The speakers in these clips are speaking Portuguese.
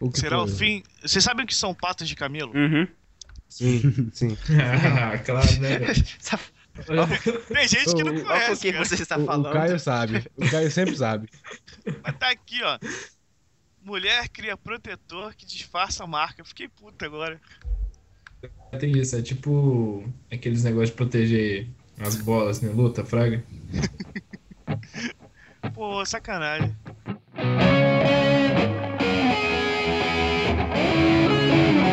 O que Será o foi? fim. Vocês sabem o que são patas de camelo? Uhum. Sim, sim. ah, claro, né? Tem gente que não conhece. quem cara. você está O, o falando. Caio sabe. O Caio sempre sabe. Mas tá aqui, ó. Mulher cria protetor que disfarça a marca. Fiquei puta agora. Tem isso, é tipo aqueles negócios de proteger as bolas, né? Luta, fraga. Pô, sacanagem.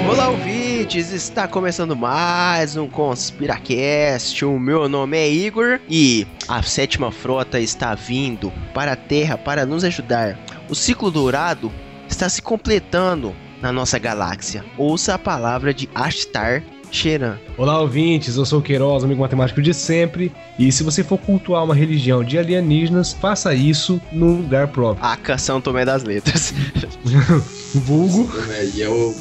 Olá, ouvintes! Está começando mais um Conspiracast. O meu nome é Igor e a sétima frota está vindo para a Terra para nos ajudar. O ciclo dourado está se completando na nossa galáxia. Ouça a palavra de Ashtar Sheran. Olá, ouvintes. Eu sou o Queiroz, amigo matemático de sempre. E se você for cultuar uma religião de alienígenas, faça isso num lugar próprio. Aca São Tomé das Letras. Vulgo. E é o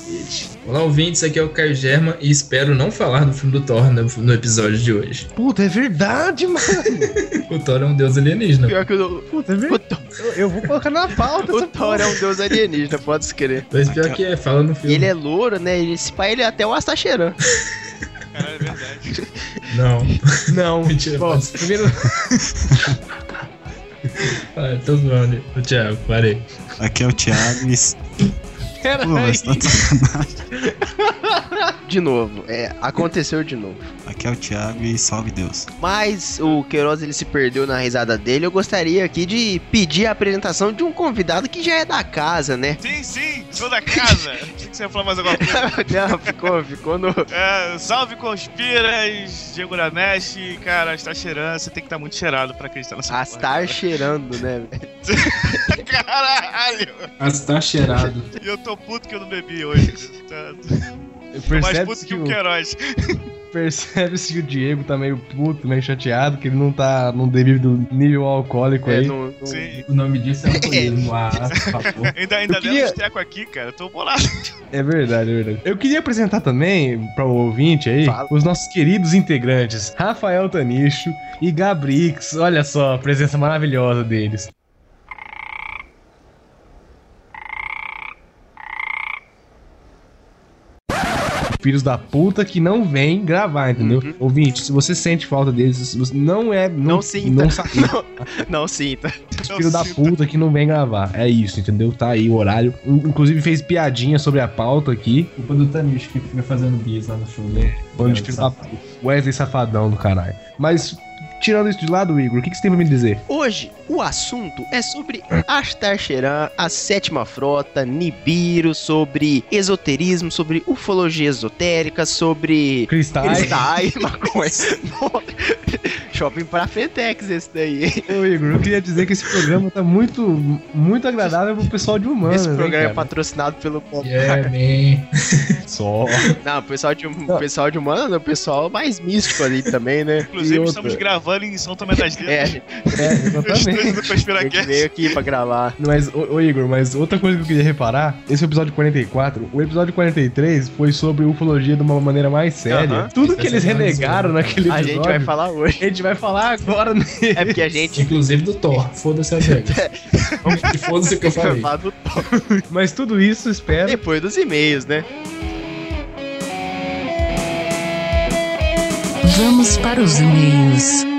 Olá, ouvintes, aqui é o Caio Germa e espero não falar do filme do Thor no, no episódio de hoje. Puta, é verdade, mano. O Thor é um deus alienígena. Pior que o, Puta, é verdade. Eu, eu vou colocar na pauta. o Thor é um deus alienígena, pode escrever. Mas pior que é, fala no E filme. ele é louro, né? Esse pai ele é até o Ashtar Sheran. Caralho, é verdade. Não. Não. Mentira, Bom, mas- primeiro. Ah, tô zoando. O Thiago, parei. Aqui é o Thiago e. Pô, mas tá de novo, é, aconteceu de novo. Aqui é o Thiago e salve Deus. Mas o Queiroz ele se perdeu na risada dele. Eu gostaria aqui de pedir a apresentação de um convidado que já é da casa, né? Sim, sim, sou da casa. Achei que você ia falar mais alguma coisa. Não, ficou, ficou no. É, salve Conspiras, Diego Ramesh. Cara, está cheirando. Você tem que estar muito cheirado pra acreditar nessa porra, Astar cheirando, né? velho? Caralho! Mas tá cheirado. E eu tô puto que eu não bebi hoje. Tá, tô mais Percebe-se puto que, que o, Queiroz. percebe-se que o Diego tá meio puto, meio chateado, que ele não tá num devido nível alcoólico É, aí. não- Sim. O nome disso é alcoolismo. Ah. Ainda, ainda Eu queria- teco aqui, cara. Eu tô bolado. É verdade, é verdade. Eu queria apresentar também para o ouvinte aí Fala. os nossos queridos integrantes, Rafael Tanicho e Gabrix. Olha só a presença maravilhosa deles. Filhos da puta que não vem gravar, entendeu? Uhum. Ouvinte, se você sente falta deles, você não é. Não sinta. Não, Não, não sinta. filho da puta que não vem gravar. É isso, entendeu? Tá aí o horário. In- Inclusive fez piadinha sobre a pauta aqui. Culpa do Tanish que fica fazendo bis lá no show dele. Bando de filho da puta. Wesley Safadão do caralho. Mas, tirando isso de lado, Igor, o que, que você tem pra me dizer? Hoje, o assunto é sobre Astar Sheran, a sétima frota, Nibiru, sobre esoterismo, sobre ufologia esotérica, sobre Cristais. cristais, maconha. Shopping pra Frentex esse daí. hein? Ô, Igor, eu queria dizer que esse programa tá muito, muito agradável pro pessoal de humanas. Esse hein, programa é cara? patrocinado pelo Pop. Yeah, man. Só. Não, o pessoal de, o pessoal de humano é o pessoal mais místico ali também, né? Inclusive, estamos gravando em São Tomé das É, Letras. É, Os exatamente. a gente Conspiracast. veio aqui pra gravar. Mas, ô, ô, Igor, mas outra coisa que eu queria reparar, esse é episódio 44, o episódio 43 foi sobre ufologia de uma maneira mais séria. Aham. Tudo que eles é renegaram naquele A episódio, gente vai falar hoje. Vai falar agora nele. É porque a gente Inclusive do Thor. Foda-se as regras. Foda-se o que eu falei. Mas tudo isso, espero. depois dos e-mails, né? Vamos para os e-mails.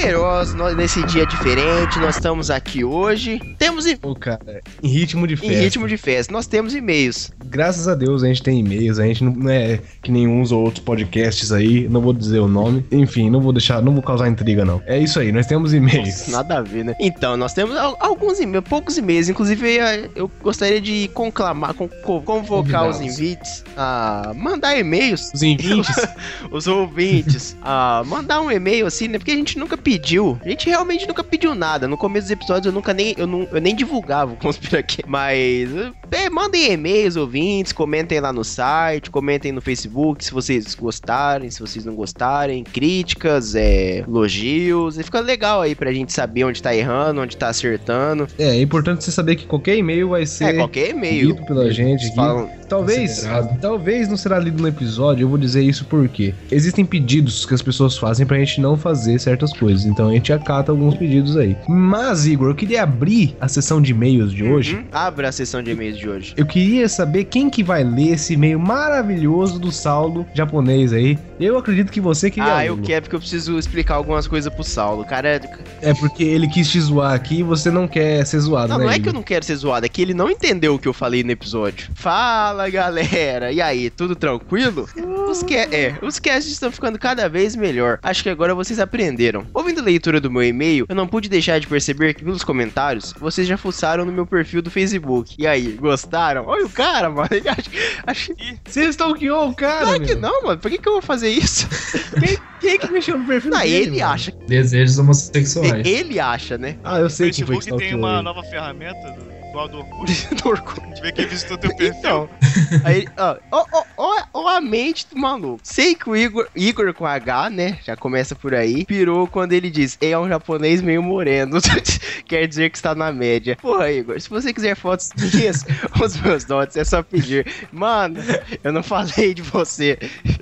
Heróis, nós, nesse dia diferente, nós estamos aqui hoje. Temos e- Pô, cara, em ritmo de em festa. ritmo de festa, nós temos e-mails. Graças a Deus a gente tem e-mails, a gente não é que nem uns ou outros podcasts aí, não vou dizer o nome. Enfim, não vou deixar, não vou causar intriga não. É isso aí, nós temos e-mails. Nada a ver, né? Então, nós temos al- alguns e-mails, poucos e-mails. Inclusive, eu- eu gostaria de conclamar, con- co- convocar os invites a mandar e-mails, Os invintes, os ouvintes, a mandar um e-mail assim, né? Porque a gente nunca pediu. A gente realmente nunca pediu nada. No começo dos episódios eu nunca nem, eu não, eu nem divulgava o Conspira aqui. Mas, é, mandem e-mails, ouvintes. comentem lá no site, comentem no Facebook se vocês gostarem, se vocês não gostarem, críticas, é, elogios. E fica legal aí pra gente saber onde tá errando, onde tá acertando. É, é importante você saber que qualquer e-mail vai ser É, qualquer e-mail. lido pela gente. Falam, Talvez, talvez não será lido no episódio, eu vou dizer isso porque existem pedidos que as pessoas fazem pra gente não fazer certas coisas, então a gente acata alguns pedidos aí. Mas, Igor, eu queria abrir a sessão de e-mails de hoje. Uhum. Abra a sessão de e-mails de hoje. Eu queria saber quem que vai ler esse e-mail maravilhoso do Saulo japonês aí. Eu acredito que você queria Ah, ler. eu quero porque eu preciso explicar algumas coisas pro Saulo. Cara. É porque ele quis te zoar aqui e você não quer ser zoado, Não, né? não é que eu não quero ser zoado, é que ele não entendeu o que eu falei no episódio. Fala, galera! E aí, tudo tranquilo? Os, ca... é, os casts estão ficando cada vez melhor. Acho que agora vocês aprenderam. Ouvindo a leitura do meu e-mail, eu não pude deixar de perceber que pelos comentários, vocês já fuçaram no meu perfil do Facebook. E aí, gostaram? Olha o cara, mano. Ele acha, acha... Você stalkeou o cara, Claro que não, mano. Por que, que eu vou fazer isso? Quem, quem que mexeu no perfil Não, dele, ele mano? acha. Desejos homossexuais. Ele acha, né? Ah, eu O sei quem foi que Facebook tem uma nova ferramenta do, igual do Orkut. Do Orkut. A gente vê quem visitou teu perfil. Então, aí, ó, ó, ó, ó, ó a mente do maluco. Sei que o Igor, Igor com H, né, já começa por aí, pirou quando ele diz, é um japonês meio moreno, quer dizer que está na média. Porra, Igor, se você quiser fotos minhas, os meus dotes, é só pedir. Mano, eu não falei de você.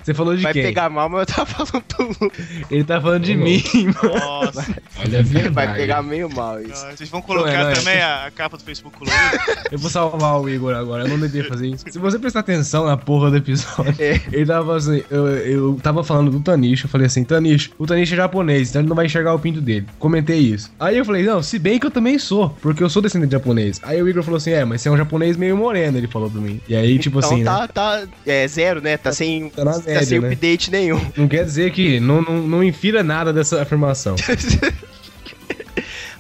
Você falou de Vai quem? pegar mal, mas eu tava falando do. Ele tá falando de mim, mano. Nossa. Olha a verdade. Vai pegar meio mal isso. Vocês vão colocar Não é, não é. também a, a capa do Facebook colorido? Eu vou salvar o Igor agora, eu não devia fazer isso. Se você prestar atenção na porra do episódio, É. ele tava assim, eu, eu tava falando do Tanicho, eu falei assim, Tanicho, o Tanicho é japonês, então ele não vai enxergar o pinto dele. Comentei isso. Aí eu falei, não, se bem que eu também sou, porque eu sou descendente de japonês. Aí o Igor falou assim, é, mas você é um japonês meio moreno, ele falou pra mim. E aí, tipo então assim, né? tá, tá, é zero, né? Tá sem, Tá na tá média, sem né? update nenhum. Não quer dizer que não, não, não infira nada dessa afirmação.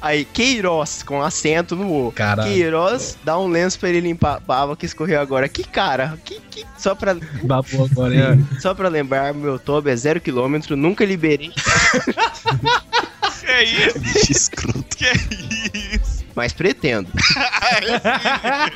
Aí, Queiroz, com acento no O. Caralho. Queiroz, dá um lenço pra ele limpar a baba que escorreu agora. Que cara, que, que... Só, pra, Babou agora, é. só pra lembrar, meu tobo é zero quilômetro, nunca liberei, que isso? Que isso? Mas pretendo.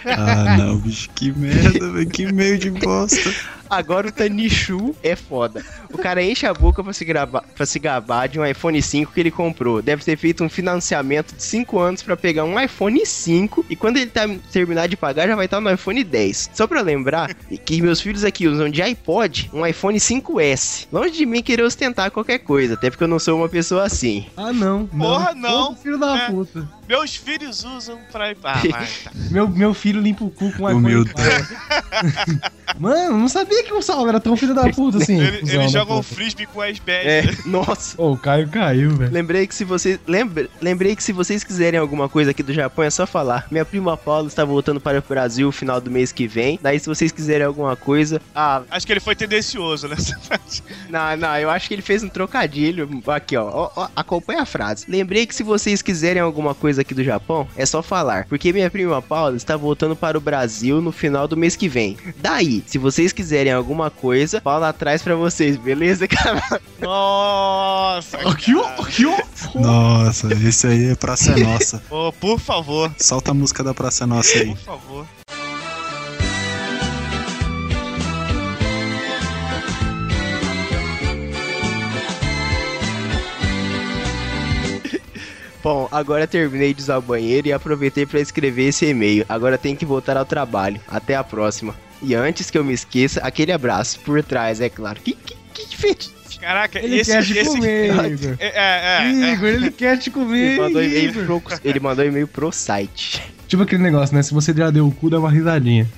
Ah, não, bicho. Que merda, velho. Que meio de bosta. Agora o Tanichu é foda. O cara enche a boca pra se, gravar, pra se gabar de um iPhone 5 que ele comprou. Deve ter feito um financiamento de 5 anos pra pegar um iPhone 5 e quando ele tá, terminar de pagar já vai estar no iPhone 10. Só pra lembrar que meus filhos aqui usam de iPod um iPhone 5S. Longe de mim querer ostentar qualquer coisa, até porque eu não sou uma pessoa assim. Ah, não. não. Porra, não. Ô, filho da É. puta. Meus filhos usam pra. Ah, tá. Meu, meu filho limpa o cu com iPhone Humilde. 4. Mano, não sabia que o Saulo era tão filho da puta assim. Ele- Eles né, jogam frisbee com iceberg. É, nossa. Ô, o Caio caiu, velho. Lembrei que se vocês lembra, lembrei que se vocês quiserem alguma coisa aqui do Japão é só falar. Minha prima Paula está voltando para o Brasil no final do mês que vem. Daí se vocês quiserem alguma coisa, ah, Acho que ele foi tendencioso nessa parte. não, não, eu acho que ele fez um trocadilho. Aqui, ó, ó, ó, acompanha a frase. Lembrei que se vocês quiserem alguma coisa aqui do Japão, é só falar, porque minha prima Paula está voltando para o Brasil no final do mês que vem. Daí, se vocês quiserem alguma coisa, Paula traz pra vocês, beleza, cara? Nossa! Ó, cara. aqui, ó. Nossa, esse aí é Praça é Nossa. Ô, por favor, Solta a música da Praça é Nossa aí. por favor. Bom, agora terminei de usar o banheiro e aproveitei para escrever esse e-mail. Agora tenho que voltar ao trabalho. Até a próxima. E antes que eu me esqueça, aquele abraço por trás, é claro. Que que, que. Caraca, Ele esse. quer te esse... comer, Igor. É, é, é, Igor, ele quer te comer. Ele mandou e-mail Igor. pro, ele mandou e-mail pro site. Tipo aquele negócio, né? Se você já deu o cu, dá uma risadinha.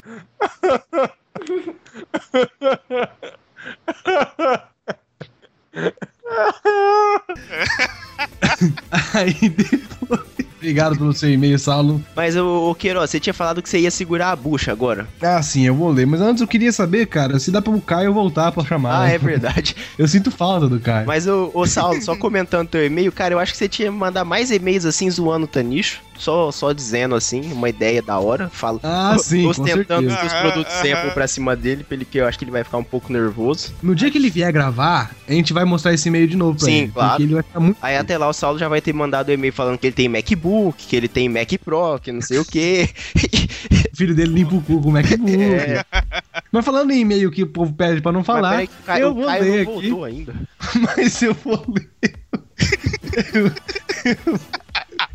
Aí depois. Obrigado pelo seu e-mail, Saulo. Mas, ô, ô Queiroz, você tinha falado que você ia segurar a bucha agora. Ah, sim, eu vou ler. Mas antes eu queria saber, cara, se dá pro Caio voltar pra chamar. Ah, é verdade. Eu sinto falta do Caio. Mas, ô, ô Saulo, só comentando teu e-mail, cara, eu acho que você tinha que mandar mais e-mails assim, zoando o Tanicho. Só, só dizendo assim, uma ideia da hora. Fala, Ah, sim, ostentando os produtos sample pra cima dele, pra ele que eu acho que ele vai ficar um pouco nervoso. No dia que ele vier gravar, a gente vai mostrar esse e-mail de novo pra Sim, ele. claro. Porque ele vai ficar muito. Aí até lá o Saulo já vai ter mandado um e-mail falando que ele tem MacBook, que ele tem Mac Pro, que não sei o que. O filho dele limpa o cu com o MacBook. É. Mas falando em e-mail que o povo pede pra não falar, o Caio, eu o vou Caio ler não aqui. voltou ainda. Mas eu vou ler. Eu, eu-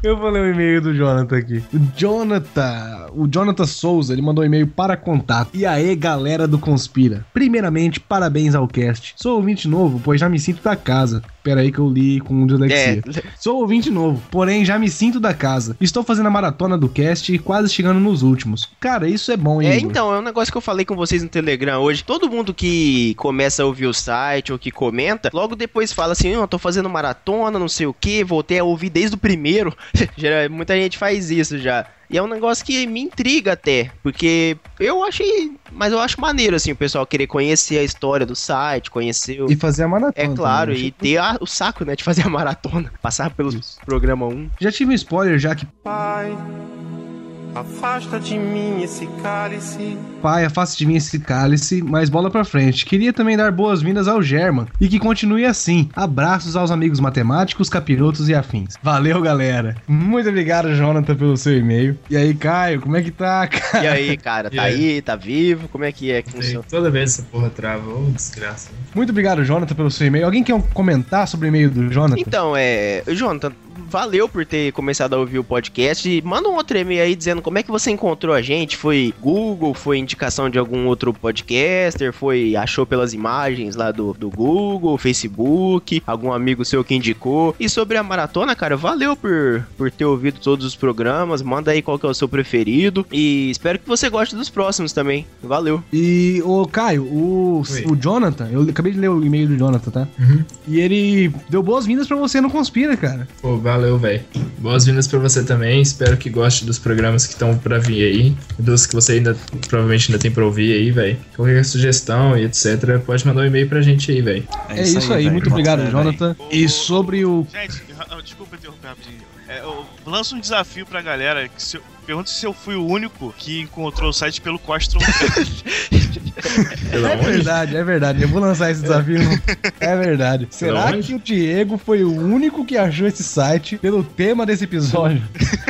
eu vou ler o e-mail do Jonathan aqui. O Jonathan, o Jonathan Souza, ele mandou um e-mail para contato. E aí, galera do Conspira. Primeiramente, parabéns ao cast. Sou ouvinte novo, pois já me sinto da casa. Pera aí que eu li com dislexia. É, Sou ouvinte novo, porém já me sinto da casa. Estou fazendo a maratona do cast e quase chegando nos últimos. Cara, isso é bom, hein? É, então, é um negócio que eu falei com vocês no Telegram hoje. Todo mundo que começa a ouvir o site ou que comenta, logo depois fala assim: eu tô fazendo maratona, não sei o que, voltei a ouvir desde o primeiro. Muita gente faz isso já. E é um negócio que me intriga até, porque eu achei, mas eu acho maneiro assim o pessoal querer conhecer a história do site, conhecer o E fazer a maratona. É claro, também. e ter a- o saco, né, de fazer a maratona, passar pelo programa 1. Já tive um spoiler já que Pai, afasta de mim esse cálice. Pai afaste de mim esse cálice, mas bola pra frente. Queria também dar boas-vindas ao German e que continue assim. Abraços aos amigos matemáticos, capirotos e afins. Valeu, galera. Muito obrigado, Jonathan, pelo seu e-mail. E aí, Caio, como é que tá, cara? E aí, cara, tá aí? aí, tá vivo? Como é que é que funciona? Toda vez essa porra trava, ô desgraça. Muito obrigado, Jonathan, pelo seu e-mail. Alguém quer comentar sobre o e-mail do Jonathan? Então, é. Jonathan, valeu por ter começado a ouvir o podcast. E manda um outro e-mail aí dizendo como é que você encontrou a gente. Foi Google, foi indicação de algum outro podcaster, foi. achou pelas imagens lá do, do Google, Facebook, algum amigo seu que indicou. E sobre a maratona, cara, valeu por, por ter ouvido todos os programas. Manda aí qual que é o seu preferido. E espero que você goste dos próximos também. Valeu. E, ô, Caio, o, Oi. o Jonathan, eu acabei de ler o e-mail do Jonathan, tá? Uhum. E ele deu boas-vindas pra você no Conspira, cara. Pô, valeu, velho. Boas-vindas pra você também. Espero que goste dos programas que estão pra vir aí. Dos que você ainda provavelmente ainda tem pra ouvir aí, velho. Qualquer sugestão e etc. Pode mandar um e-mail pra gente aí, velho. É, isso aí, velho. muito obrigado, fé, Jonathan. E sobre o. Gente, ah, desculpa interromper rapidinho. É, eu lanço um desafio pra galera. Que se eu, pergunta se eu fui o único que encontrou o site pelo Costron. Pela É verdade, é verdade. Eu vou lançar esse desafio. É verdade. Será que o Diego foi o único que achou esse site pelo tema desse episódio?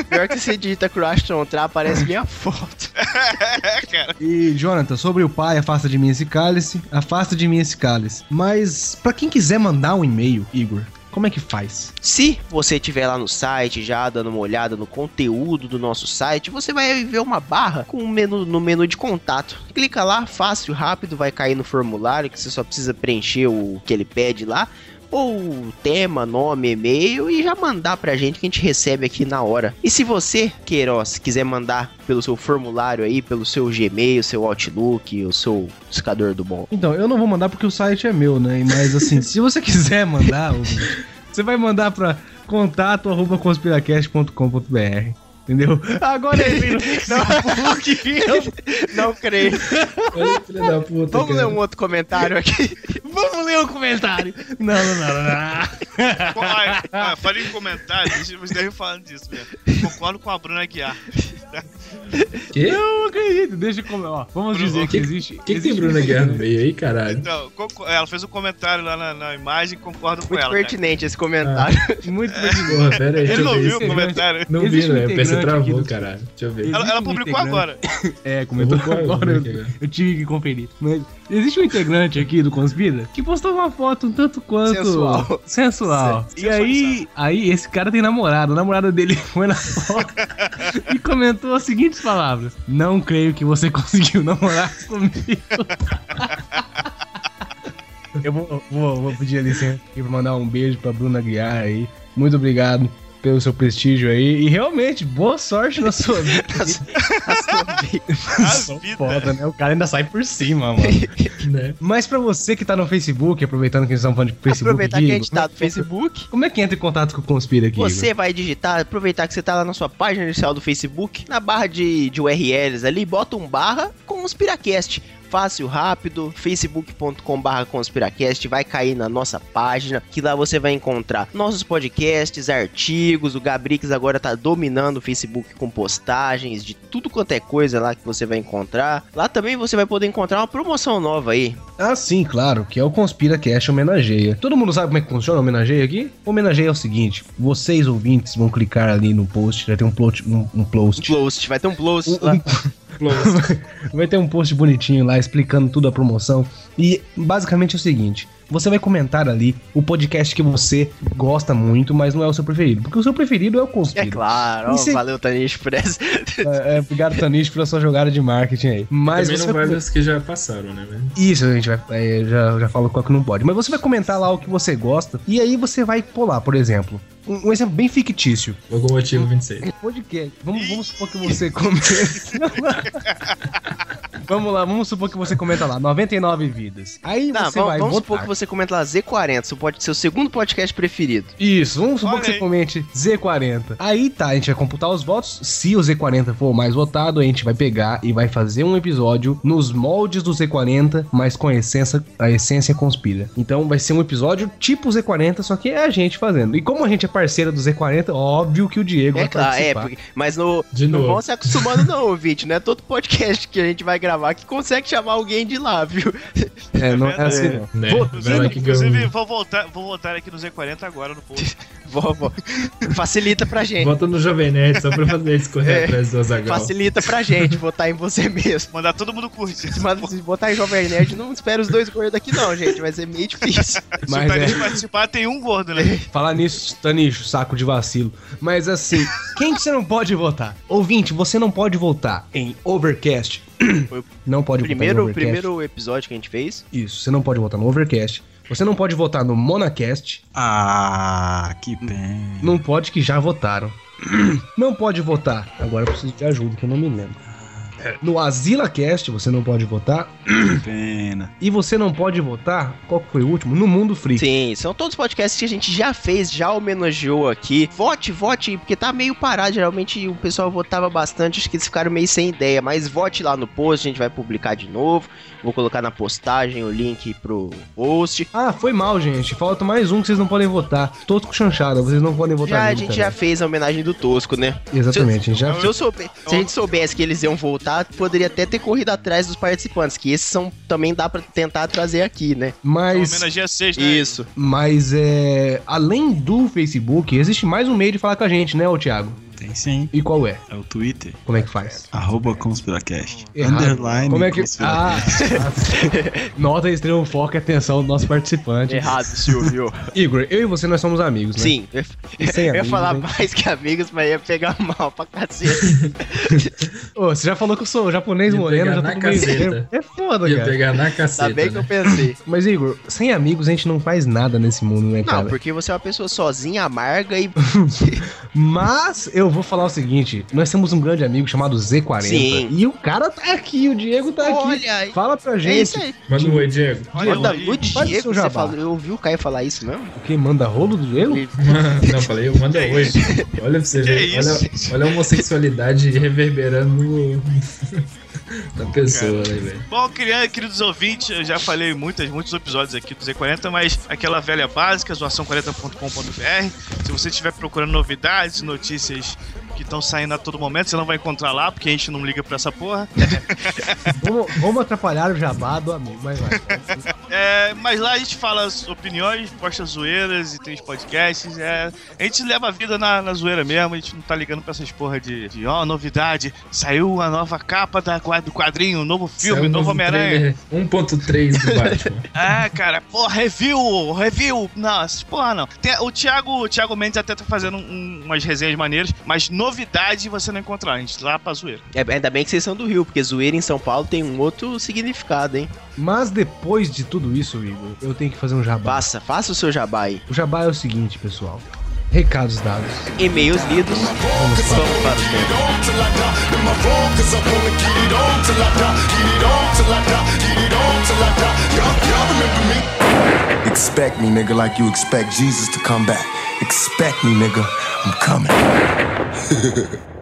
Pior que você digita Crashton Tra, aparece minha foto. é, cara. E, Jonathan, sobre o pai, afasta de mim esse cálice. Afasta de mim esse cálice. Mas, pra quem quiser mandar um e-mail, Igor, como é que faz? Se você estiver lá no site já dando uma olhada no conteúdo do nosso site, você vai ver uma barra com um menu no menu de contato. Clica lá, fácil, rápido, vai cair no formulário que você só precisa preencher o que ele pede lá. Ou tema, nome, e-mail e já mandar pra gente que a gente recebe aqui na hora. E se você, Queiroz, quiser mandar pelo seu formulário aí, pelo seu Gmail, seu Outlook, o seu buscador do bom. Então, eu não vou mandar porque o site é meu, né? Mas, assim, se você quiser mandar, você vai mandar pra contato arroba conspiracast.com.br. Entendeu? Agora ele vem no Facebook. Não creio. Olha, filha da puta, Vamos ler cara. um outro comentário aqui. Vamos ler o comentário. Não, não, não, não. não. Ah, ah, falei em comentário, vocês devem falando disso mesmo. Concordo com a Bruna Guiar. Quê? Eu não acredito. Deixa eu comentar. Vamos Bruno, dizer que que- existe. O que, que tem Bruna um Guerra no meio aí, caralho? Então, ela fez um comentário lá na, na imagem e concordo com Muito ela. né? pertinente esse comentário. Muito pertinente. Porra, pera aí, Ele não viu o comentário. Não vi, Existe um né? Eu pensei que integrante aqui do- caralho. Deixa eu ver. Ela, ela um publicou integrante- agora. É, comentou agora. Eu, agora, cara. eu tive que conferir. Mas existe um integrante aqui do Conspira que postou uma foto um tanto quanto Sensual. sensual. E aí, aí esse cara tem namorado. A namorada dele foi na foto e comentou as seguintes palavras: Não creio que você conseguiu namorar comigo. Eu vou, vou, vou pedir a licença aqui pra mandar um beijo pra Bruna Guiar aí. Muito obrigado pelo seu prestígio aí. E realmente, boa sorte na sua vida. A Só vida. foda, né? O cara ainda sai por cima, mano. Né? Mas pra você que tá no Facebook, aproveitando que eles estão falando de Facebook, Aproveitar que a gente tá no Facebook. como é que entra em contato com o Conspira aqui? Você Igor? vai digitar, aproveitar que você tá lá na sua página inicial do Facebook, na barra de, de URLs ali, bota um barra com os Piracast. Fácil, rápido, facebook.com barra conspiracast, vai cair na nossa página, que lá você vai encontrar nossos podcasts, artigos, o Gabrix agora tá dominando o Facebook com postagens de tudo quanto é coisa lá que você vai encontrar. Lá também você vai poder encontrar uma promoção nova aí. Ah, sim, claro, que é o Conspira Cash Homenageia. Todo mundo sabe como é que funciona o Homenageia aqui? O Homenageia é o seguinte: vocês ouvintes vão clicar ali no post, vai ter um, plot, um, um Um post. post, vai ter um post Um, lá. um-. Vai ter um post bonitinho lá explicando tudo a promoção. E basicamente é o seguinte: você vai comentar ali o podcast que você gosta muito, mas não é o seu preferido. Porque o seu preferido é o Conspiro. É claro, E se- valeu, Tanish, por essa. É, é, obrigado, Tanish, pela sua jogada de marketing aí. Mas Também não vai os que já passaram, né, velho? Isso, a gente vai. é, já, já falo qual que não pode. Mas você vai comentar lá o que você gosta. E aí você vai pular, por exemplo. Um, um exemplo bem fictício. Locomotivo 26. É podcast. Vamos, vamos supor que você comenta. vamos lá, vamos supor que você comenta lá, 99 vidas. Aí Tá, você vamos, vai vamos votar. supor que você comenta lá Z40, seu, pod- seu segundo podcast preferido. Isso, vamos supor que você comente Z40. Aí tá, a gente vai computar os votos. Se o Z40 for o mais votado, a gente vai pegar e vai fazer um episódio nos moldes do Z40, mas com a essência, a essência conspira. Então vai ser um episódio tipo Z40, só que é a gente fazendo. E como a gente é parceiro do Z40, óbvio que o Diego É vai claro, é, participar. porque- mas no, De não novo. vão se acostumando não, ouvinte, não é todo podcast que a gente vai gravar que consegue chamar alguém de lá, viu? É, não é assim não. Né? Vou- Vai lá que Inclusive, ganhou. vou voltar, vou voltar aqui no Z40 agora no post. Vó, vó. Facilita pra gente. Bota no Jovem Nerd só pra fazer eles correr É. atrás do Azagal. Facilita pra gente votar em você mesmo. Mandar todo mundo curtir. Se, manda- se botar em Jovem Nerd, não espera os dois gordos aqui não, gente. Vai ser meio difícil. Se Mas o Thaís é. participar, tem um gordo, né? Falar nisso, Tanicho, saco de vacilo. Mas assim, quem que você não pode votar? Ouvinte, você não pode votar em Overcast. Não pode votar Primeiro, Overcast. primeiro episódio que a gente fez. Isso, você não pode votar no Overcast. Você não pode votar no Monacast. Ah, que pena. Não pode que já votaram. Não pode votar. Agora eu preciso de ajuda, que eu não me lembro. No AsilaCast você não pode votar. Que pena. E você não pode votar. Qual que foi o último? No Mundo Freak. Sim, são todos podcasts que a gente já fez, já homenageou aqui. Vote, vote, porque tá meio parado. Geralmente o pessoal votava bastante, acho que eles ficaram meio sem ideia. Mas vote lá no post, a gente vai publicar de novo. Vou colocar na postagem o link pro post. Ah, foi mal, gente. Falta mais um que vocês não podem votar. Todos com chanchada, vocês não podem votar Já, a gente também. já fez a homenagem do Tosco, né? Exatamente, a gente já Se, eu souber, se a gente soubesse que eles iam voltar, poderia até ter corrido atrás dos participantes, que esses são também dá pra tentar trazer aqui, né? Mas, Homenageia seis, né? Isso. mas é, além do Facebook, existe mais um meio de falar com a gente, né, ô Thiago? Tem sim. E qual é? É o Twitter. Como é que faz? Arroba Conspiracast. Errado. Underline Como é que. Ah, nota extremo foco e atenção do nosso participante. Errado, Silvio. Igor, eu e você nós somos amigos, né? Sim, eu, eu ia amigos, falar hein? mais que amigos, mas ia pegar mal pra cacete. Ô, você já falou que eu sou japonês Ia moreno, já na tô com meio. É foda, Ia cara. pegar na Tá caceta. bem que eu né? pensei. Mas, Igor, sem amigos a gente não faz nada nesse mundo, né, Não, cara? porque você é uma pessoa sozinha, amarga e. Mas eu vou falar o seguinte: nós temos um grande amigo chamado Z40. Sim. E o cara tá aqui, o Diego tá aqui. Olha aí. Fala pra É gente. Manda um oi, Diego. Olha Manda aí. no Faz o Diego, você falou, eu ouvi o Caio falar isso mesmo? O que? Manda rolo do Diego? Não, falei, eu manda oi. Olha pra você ver. Olha, gente? olha a homossexualidade reverberando no- da pessoa, né, velho? Bom, queridos ouvintes, eu já falei muitas, muitos episódios aqui do Z40, mas aquela velha básica, zoação40.com.br. Se você estiver procurando novidades, notícias que estão saindo a todo momento, você não vai encontrar lá, porque a gente não liga pra essa porra. vamos, vamos atrapalhar o jabá do amigo, mas vai. É, mas lá a gente fala as opiniões, posta zoeiras e tem os podcasts. É, a gente leva a vida na, na zoeira mesmo, a gente não tá ligando pra essas porra de, de ó, novidade, saiu a nova capa da, do quadrinho, novo filme, Saiu novo Homem-Aranha. trailer 1.3 do Batman. Ah, cara, pô, review, review. Nossa, porra, não. Tem- o, Thiago, o Thiago Mendes até tá fazendo um- umas resenhas maneiras, mas novidade você não encontrar. A gente lá pra zoeira. É, ainda bem que vocês são do Rio, porque zoeira em São Paulo tem um outro significado, hein? Mas depois de tudo isso, Igor, eu tenho que fazer um jabá. Faça, faça o seu jabá aí. O jabá é o seguinte, pessoal. Recados dados. E-mails lidos. Vamos para o. Expect me, nigga, like you expect Jesus to come back. Expect me, nigga. I'm coming.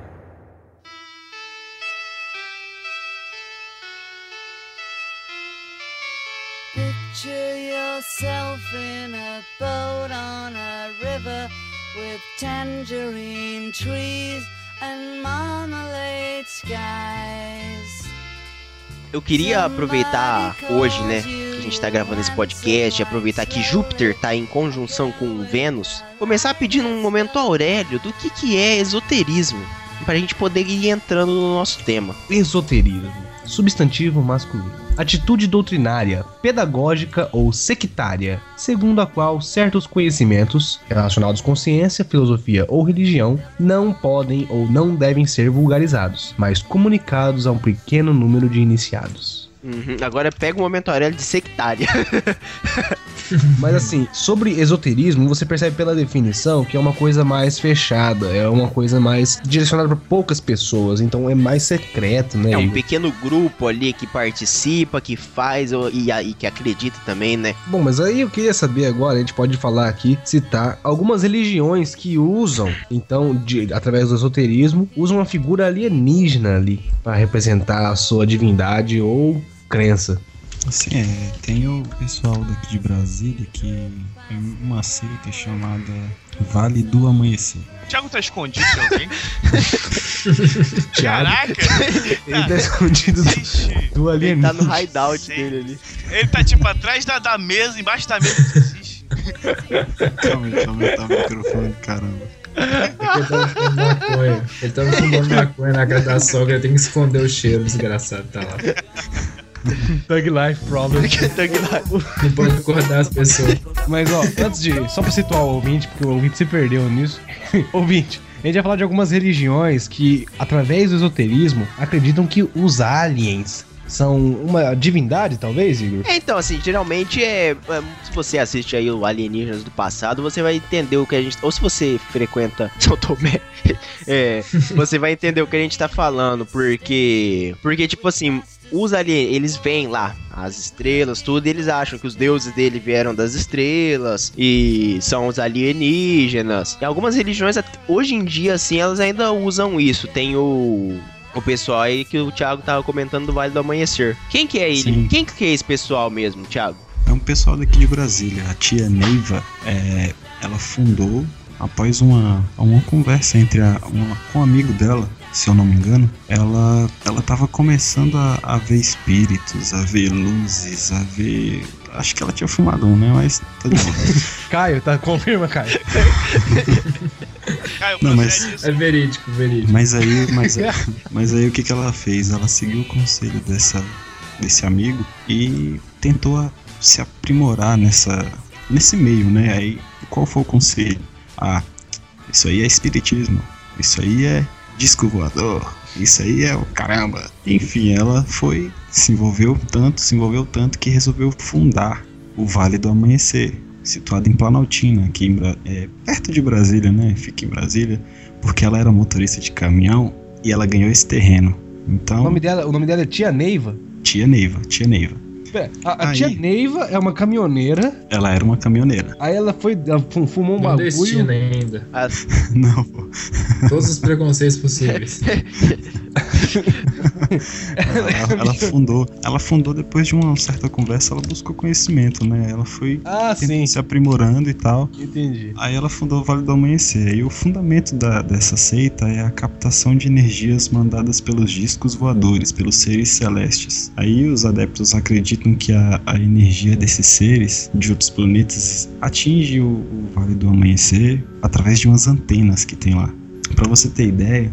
Picture yourself in a boat on a river with tangerine trees and marmalade skies. Eu queria aproveitar hoje, né, que a gente tá gravando esse podcast, aproveitar que Júpiter tá em conjunção com Vênus, começar pedindo um momento Aurélio do que que é esoterismo. pra gente poder ir entrando no nosso tema. Esoterismo. Substantivo masculino. Atitude doutrinária, pedagógica ou sectária, segundo a qual certos conhecimentos relacionados com ciência, filosofia ou religião não podem ou não devem ser vulgarizados, mas comunicados a um pequeno número de iniciados. Uhum, Agora pega o momento Aurélio de sectária. Mas assim, sobre esoterismo, você percebe pela definição que é uma coisa mais fechada, é uma coisa mais direcionada para poucas pessoas, então é mais secreto, né? É um pequeno grupo ali que participa, que faz e, e que acredita também, né? Bom, mas aí eu queria saber agora, a gente pode falar aqui, citar algumas religiões que usam, então, de- através do esoterismo, usam uma figura alienígena ali para representar a sua divindade ou crença. Assim, é, tem o pessoal daqui de Brasília que é uma seita chamada Vale do Amanhecer. O Thiago tá escondido de alguém? Caraca! ele tá escondido do, do Ele alienígena. tá no hideout Sim. dele ali. Ele tá tipo atrás da, da mesa, embaixo da mesa. Existe. Calma aí, deixa eu aumentar o microfone, caramba. Ele tava fumando maconha. Ele tava fumando maconha na casa da sogra, tem que esconder o cheiro, desgraçado, tá lá. Thug Life Problem. Não pode acordar as pessoas. Mas ó, antes de. Só pra situar o ouvinte, porque o ouvinte se perdeu nisso. ouvinte, a gente vai falar de algumas religiões que, através do esoterismo, acreditam que os aliens são uma divindade, talvez, Igor? É, então, assim, geralmente é, é, Se você assiste aí o Alienígenas do passado, você vai entender o que a gente. Ou se você frequenta São Tomé, é, você vai entender o que a gente tá falando, porque. Porque, tipo assim. Os aliens, eles veem lá as estrelas, tudo, e eles acham que os deuses dele vieram das estrelas e são os alienígenas. E algumas religiões, hoje em dia, assim, elas ainda usam isso. Tem o, o pessoal aí que o Thiago tava comentando do Vale do Amanhecer. Quem que é ele? Sim. Quem que é esse pessoal mesmo, Thiago? É um pessoal daqui de Brasília. A tia Neiva, é, ela fundou após uma, uma conversa entre a, uma, com um amigo dela, se eu não me engano. Ela, ela tava começando a, a ver espíritos, a ver luzes, a ver. Acho que ela tinha fumado um, né? Mas tá de boa. Caio, tá? Confirma, Caio. Caio, Não, mas-. É verídico, verídico. Mas aí, mas, mas aí o que, que ela fez? Ela seguiu o conselho dessa, desse amigo e tentou a- se aprimorar nessa, nesse meio, né? Aí qual foi o conselho? Ah, isso aí é espiritismo, isso aí é disco voador, isso aí é o caramba. Enfim, ela foi, se envolveu tanto, se envolveu tanto que resolveu fundar o Vale do Amanhecer, situado em Planaltina, aqui em Bra- é, perto de Brasília, né? Fica em Brasília porque ela era motorista de caminhão e ela ganhou esse terreno. O Então, nome dela, o nome dela é Tia Neiva. tia Neiva, tia Neiva. Pera, a, a Aí. Tia Neiva é uma caminhoneira. Ela era uma caminhoneira. Aí ela foi. ela fu- fumou um bagulho. ainda. Não, pô. Todos os preconceitos possíveis. Ela, ela fundou. Ela fundou depois de uma certa conversa, ela buscou conhecimento, né? Ela foi Ah, sim. se aprimorando e tal. Entendi. Aí ela fundou o Vale do Amanhecer. E o fundamento da- dessa seita é a captação de energias mandadas pelos discos voadores, pelos seres celestes. Aí os adeptos acreditam que a, a energia desses seres de outros planetas atinge o, o Vale do Amanhecer através de umas antenas que tem lá. Pra você ter ideia,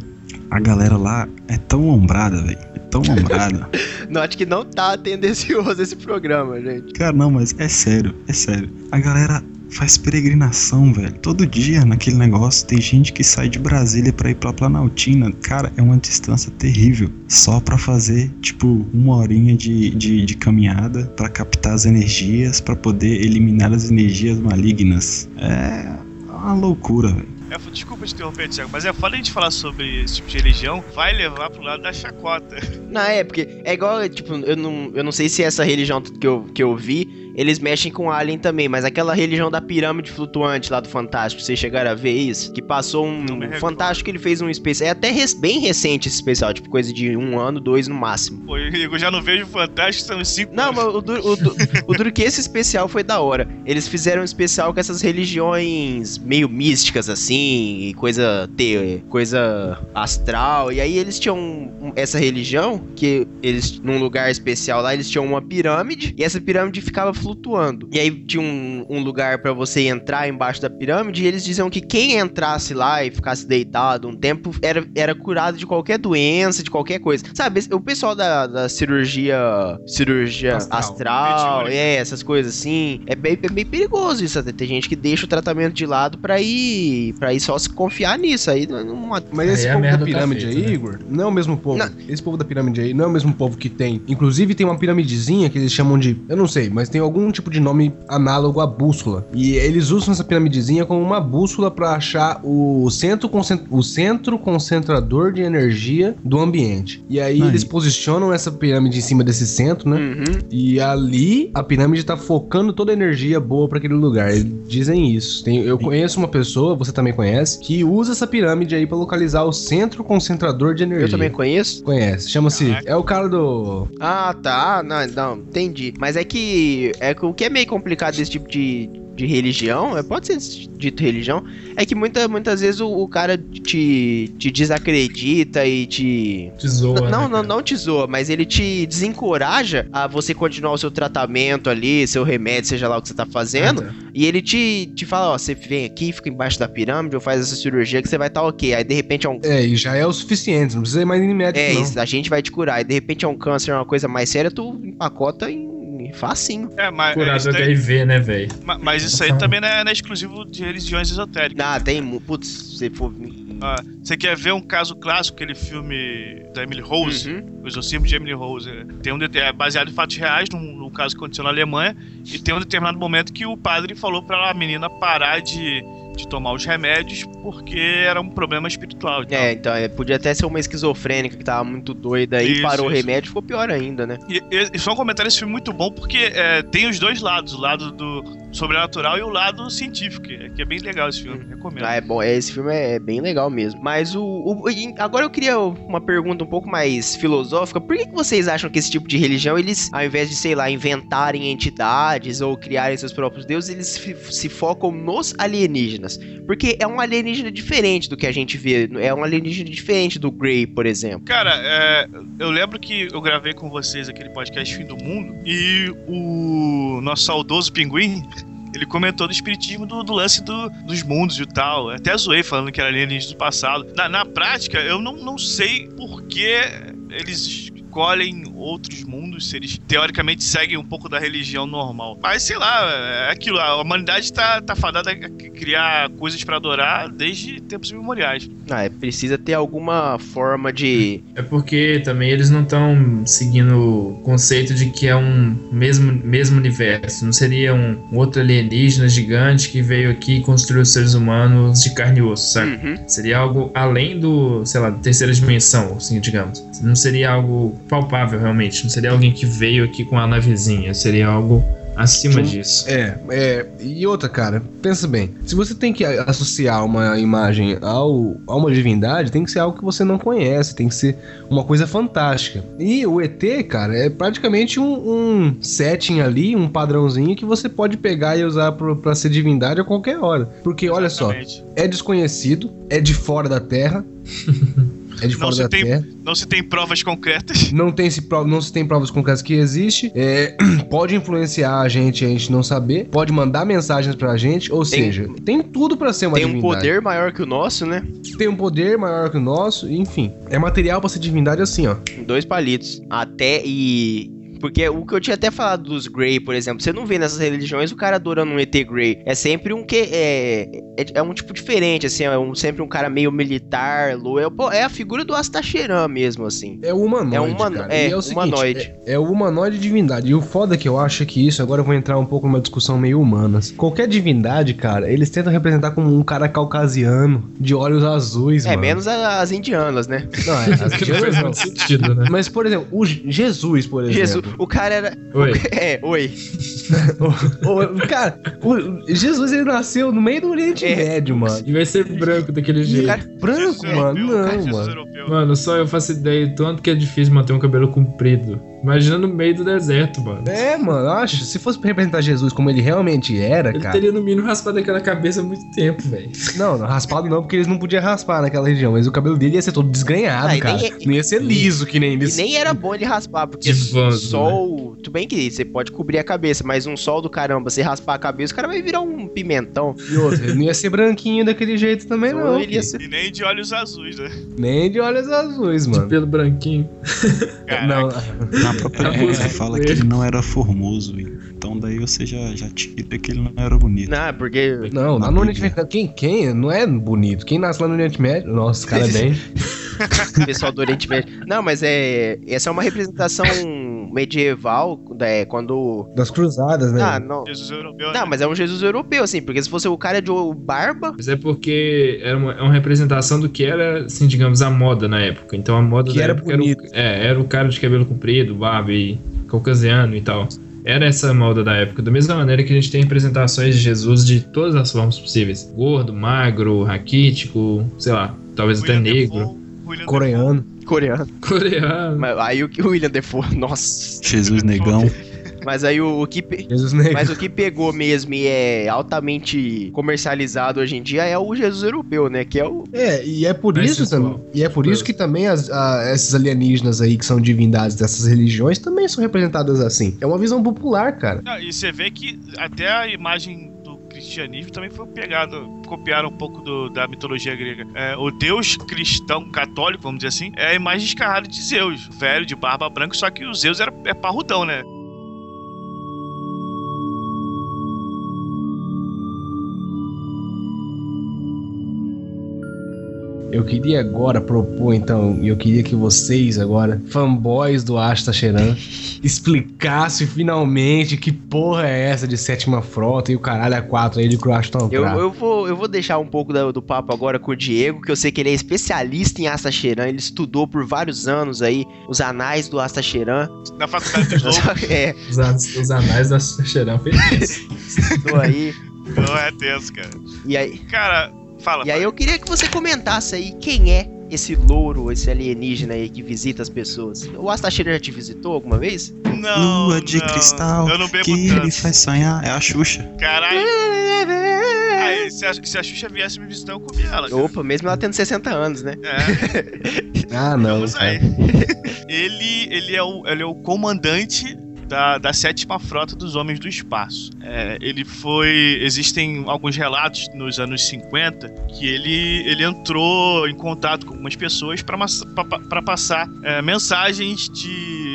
a galera lá é tão ombrada, velho. É tão ombrada. Note que não tá tendencioso esse programa, gente. Cara, não, mas é sério, é sério. A galera faz peregrinação, velho. Todo dia naquele negócio tem gente que sai de Brasília pra ir pra Planaltina. Cara, é uma distância terrível. Só pra fazer, tipo, uma horinha de, de, de caminhada pra captar as energias, pra poder eliminar as energias malignas. É uma loucura, velho. É, desculpa te interromper, Thiago, mas é foda a gente falar sobre esse tipo de religião, vai levar pro lado da chacota. Não, é, porque é igual, tipo, eu não, eu não sei se essa religião que eu, que eu vi, eles mexem com alien também, mas aquela religião da pirâmide flutuante lá do Fantástico, vocês chegaram a ver isso? Que passou um. O. Fantástico ele fez um especial. É até res- bem recente esse especial, tipo, coisa de um ano, dois no máximo. Pô, eu já não vejo fantástico, são cinco Não, anos. mas o o, du- o duro que esse especial foi da hora. Eles fizeram um especial com essas religiões meio místicas, assim, e coisa, te, coisa astral. E aí eles tinham essa religião, que eles, num lugar especial lá, eles tinham uma pirâmide, e essa pirâmide ficava flutuando. E aí tinha um, um lugar pra você entrar embaixo da pirâmide e eles diziam que quem entrasse lá e ficasse deitado um tempo era, era curado de qualquer doença, de qualquer coisa. Sabe, o pessoal da, da cirurgia cirurgia Astral. astral, Meteórica. é, essas coisas assim, é bem, é bem perigoso isso. até. Tem gente que deixa o tratamento de lado pra ir, pra ir só se confiar nisso. Aí não, não, Mas Aí esse a povo da tá pirâmide feita, aí, né? Igor, não é o mesmo povo. Não. Esse povo da pirâmide aí não é o mesmo povo que tem. Inclusive tem uma piramidezinha que eles chamam de. Eu não sei, mas tem algum tipo de nome análogo à bússola. E eles usam essa piramidezinha como uma bússola pra achar o centro, o centro concentrador de energia do ambiente. E aí Aí. eles posicionam essa pirâmide em cima desse centro, né? Uhum. E ali a pirâmide tá focando toda a energia boa pra aquele lugar. Eles dizem isso. Tem- eu conheço uma pessoa, você também conhece, que usa essa pirâmide aí pra localizar o centro concentrador de energia. Eu também conheço. Conhece. Chama-se. É o cara do. Ah, tá. Não, não, entendi. Mas é que, é que o que é meio complicado desse tipo de, de religião, é, pode ser dito religião, é que muita, muitas vezes o, o cara te, te desacredita e te. Te zoa, não, né, não, não te zoa, mas ele te desencoraja a você continuar o seu tratamento ali, seu remédio, seja lá o que você tá fazendo. Ah, tá. E ele te, te fala, ó, você vem aqui, fica embaixo da pirâmide, ou faz essa cirurgia que você vai estar ok. Aí de repente é um. É, e já é o suficiente, não precisa ir mais em médico, É, não. isso, a gente vai te curar. E de repente é um câncer, uma coisa mais séria, tu empacota em, em facinho. É, mas, Curado isso do daí- HIV, né, velho? ma- mas isso aí também não é, não é exclusivo de religiões esotéricas. Ah, tem. Putz, se você for. Ah, você quer ver um caso clássico, aquele filme da Emily Rose? Uhum. O Exorcismo de Emily Rose. Tem um é baseado em fatos reais, num, num caso que aconteceu na Alemanha, e tem um determinado momento que o padre falou pra a menina parar de, de tomar os remédios porque era um problema espiritual. e. É, então, é, podia até ser uma esquizofrênica que tava muito doida Isso, parou o isso. remédio, ficou pior ainda, né? E, e, e só um comentário, esse filme é muito bom porque é, tem os dois lados, o lado do sobrenatural e o lado científico, que é, é bem legal esse filme, recomendo. Ah, é bom, esse filme é, é bem legal mesmo. Mas o, o- e Agora eu queria uma pergunta um pouco mais filosófica. Por que, que vocês acham que esse tipo de religião, eles, ao invés de, sei lá, inventarem entidades ou criarem seus próprios deuses, eles se focam nos alienígenas? Porque é um alienígena diferente do que a gente vê. É um alienígena diferente do Grey, por exemplo. Cara, é, eu lembro que eu gravei com vocês aquele podcast Fim do Mundo e o nosso saudoso Pinguim, ele comentou do espiritismo do, do lance do- dos mundos e tal. Até zoei falando que era alienígena do passado. Na, na prática, eu não, não sei por que eles escolhem outros mundos, se eles teoricamente seguem um pouco da religião normal. Mas sei lá, é aquilo, a humanidade tá, tá fadada a criar coisas pra adorar desde tempos imemoriais. Ah, é, precisa ter alguma forma de. É porque também eles não estão seguindo o conceito de que é um mesmo, mesmo universo. Não seria um, outro alienígena gigante que veio aqui e construiu os seres humanos de carne e osso, sabe? Uhum. Seria algo além do, sei lá, da terceira dimensão, assim, digamos. Não seria algo palpável, realmente. Não seria alguém que veio aqui com a navezinha. Seria algo acima Sim. disso. É, é. E outra, cara, pensa bem. Se você tem que associar uma imagem ao, a uma divindade, tem que ser algo que você não conhece, tem que ser uma coisa fantástica. E o ET, cara, é praticamente um, um setting ali, um padrãozinho que você pode pegar e usar pra ser divindade a qualquer hora. Porque, olha só, é desconhecido, é de fora da Terra. É de Não fora se da tem- Terra. Não se tem provas concretas. Não tem, se não se tem provas concretas que existe. É, pode influenciar a gente, a gente não saber. Pode mandar mensagens pra gente. Ou Tem- seja, tem tudo pra ser uma Tem um divindade. poder maior que o nosso, né? Tem um poder maior que o nosso. Enfim, é material pra ser divindade assim, ó. Dois palitos. Até e. Porque o que eu tinha até falado dos Grey, por exemplo, você não vê nessas religiões o cara adorando um ET Grey. É sempre um que. É, é, é um tipo diferente, assim, é um- sempre um cara meio militar, lou- é, pô, é a figura do Astacheran mesmo, assim. É o humanoide. É humano- cara. é, E o seguinte, humanoide. é, é o humanoide divindade. E o foda que eu acho é que isso, agora eu vou entrar um pouco numa discussão meio humanas. Qualquer divindade, cara, eles tentam representar como um cara caucasiano, de olhos azuis, É, mano. menos a- as indianas, né? Não, é, as indianas não. sentido, né? Mas, por exemplo, o Je- Jesus, por exemplo. Jesus, o cara era. Oi. É, oi. O- cara, o- Jesus ele nasceu no meio do Oriente É. Médio, mano. E vai ser branco daquele o jeito. cara branco, Jesus mano. europeu, Não, mano. europeu. Mano, só eu faço ideia do tanto que é difícil manter um cabelo comprido. Imagina no meio do deserto, mano. É, mano, eu acho. Se fosse pra representar Jesus como ele realmente era, Ele cara. teria no mínimo raspado aquela cabeça há muito tempo, velho. Não, não, raspado não, porque eles não podiam raspar naquela região. Mas o cabelo dele ia ser todo desgrenhado, Ah, cara. nem- Não ia ser liso que nem E eles. nem era bom ele raspar, porque só sol. Tudo bem que você pode cobrir a cabeça, mas um sol do caramba, você raspar a cabeça, o cara vai virar um pimentão. E outra, ele não ia ser branquinho daquele jeito também, não. Ele ia ser- E nem de olhos azuis, né? Nem de olhos azuis, mano. Pelo branquinho. Caraca. Não, Na própria É, música fala que ele não era formoso. Então daí você já, já tira que ele não era bonito. Não, porque. não, lá no Oriente Médio. Quem, quem? Não é bonito. Quem nasce lá no Oriente Médio. Nossa, cara é bem. pessoal do Oriente Médio. Não, mas é. Essa é uma representação medieval, é, quando. Das cruzadas, né? Ah, não. Jesus europeu. Não, né? mas é um Jesus europeu, assim, porque se fosse o cara de barba. Mas é porque era uma, é uma representação do que era, assim, digamos, a moda na época. Então a moda Que da era época bonito. Era, o, é, era o cara de cabelo comprido, barba e caucasiano e tal. Era essa moda da época. Da mesma maneira que a gente tem representações de Jesus de todas as formas possíveis: gordo, magro, raquítico, sei lá, talvez até negro, Defoe, William Coreano. Coreano. coreano. Mas aí o que o William Defoe, nossa. Jesus negão. Mas aí o, o que. pe-. Mas o que pegou mesmo e é altamente comercializado hoje em dia é o Jesus europeu, né? Que é o. É, e é por isso também. E é por isso que também as, a- esses alienígenas aí que são divindades dessas religiões também são representadas assim. É uma visão popular, cara. Não, e você vê que até a imagem cristianismo também foi pegada, copiaram um pouco do- da mitologia grega. É, o deus cristão católico, vamos dizer assim, é a imagem escarrada de Zeus, velho de barba branca, só que o Zeus era é parrudão, né? Eu queria agora propor, então, e eu queria que vocês agora, fanboys do Asta Cheran, explicassem finalmente que porra é essa de sétima frota e o caralho a quatro aí de Crashton Eu, eu, vou, eu vou deixar um pouco da- do, papo agora com o Diego, que eu sei que ele é especialista em Astacheran, ele estudou por vários anos aí os anais do Astacheran. Na faculdade dos loucos, é, Os, os anais da Xerão feliz. estudou aí. não é tenso, cara. E aí, Cara, fala. e aí eu queria que você comentasse aí quem é esse louro, esse alienígena aí que visita as pessoas. O Astacheran já te visitou alguma vez? não, Lua de não, cristal Eu não bebo que tanto. ele faz sonhar. É a Xuxa. Caralho. Aí, se a, se a Xuxa viesse me visitar, eu comia ela. cara. Opa, mesmo ela tendo 60 anos, né? É. Ah, não. Vamos aí. ele, ele, é o, ele é o comandante da, da sétima frota dos Homens do Espaço. É, ele foi. Existem alguns relatos nos anos 50 que ele, ele entrou em contato com algumas pessoas para passar é, mensagens de.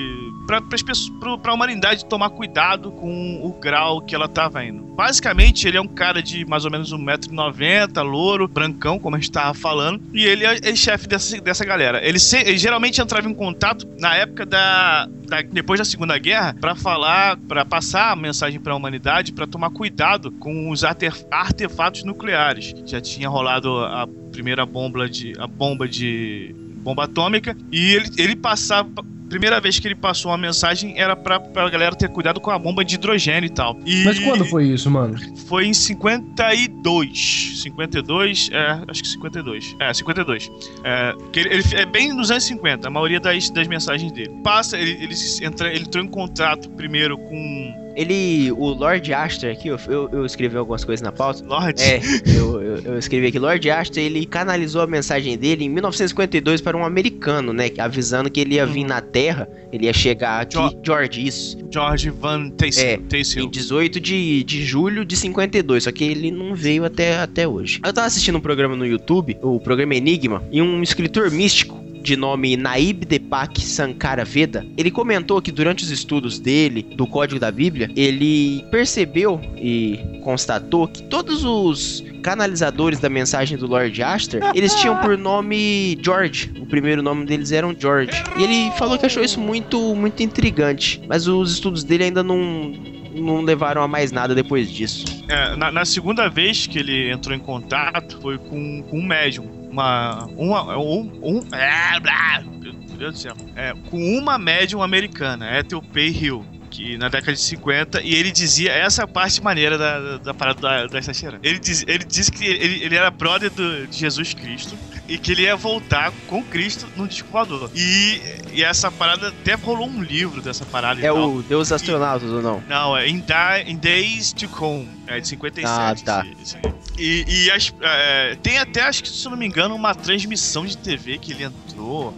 Para a humanidade tomar cuidado com o grau que ela estava indo. Basicamente, ele é um cara de mais ou menos 1,90m, louro, brancão, como a gente estava falando, e ele é, é chefe dessa, dessa galera. Ele, se- ele geralmente entrava em contato na época da, da- depois da Segunda Guerra para falar, para passar a mensagem para a humanidade, para tomar cuidado com os arte- artefatos nucleares. Já tinha rolado a primeira bomba de a bomba de bomba atômica e ele, ele passava Primeira vez que ele passou uma mensagem era pra, pra galera ter cuidado com a bomba de hidrogênio e tal. E Mas quando foi isso, mano? foi em 52. 52, é, acho que 52. É, 52. É, que ele, ele é bem nos anos 50, a maioria das, das mensagens dele. Passa, ele, ele, entra, ele entrou em contato primeiro com Ele, o Lord Astor aqui, eu, eu, eu escrevi algumas coisas na pauta. Lorde. É, eu, eu, eu escrevi aqui, Lord Astor, ele canalizou a mensagem dele em 1952 para um americano, né, avisando que ele ia vir na Terra, ele ia chegar aqui, Jo- George, isso, George Van Tassel. É, em 18 de, de julho de 52, só que ele não veio até, até hoje. Eu tava assistindo um programa no YouTube, o programa Enigma, e um escritor místico de nome Naib Deepak Sankara Veda, ele comentou que durante os estudos dele do Código da Bíblia, ele percebeu e constatou que todos os canalizadores da mensagem do Lord Astor, eles tinham por nome George. O primeiro nome deles era George. E ele falou que achou isso muito muito intrigante, mas os estudos dele ainda não não levaram a mais nada depois disso. É, na, na segunda vez que ele entrou em contato foi com, com um médium. Uma. Uma. Um. um é, blá, meu Deus do céu. É, com uma médium americana, Ethel Pay Hill. Que na década de 50, e ele dizia essa parte maneira da, da, da parada da, da. Ele, diz, ele disse que ele, ele era brother do, de Jesus Cristo e que ele ia voltar com Cristo no disco voador. E, e essa parada até rolou um livro dessa parada É o Deus Astronautas ou não? Não, é In, Di- In Days to Come. É de 57. Ah, tá. esse- esse. E, e as- é, tem até, acho que se não me engano, uma transmissão de TV que ele, ent-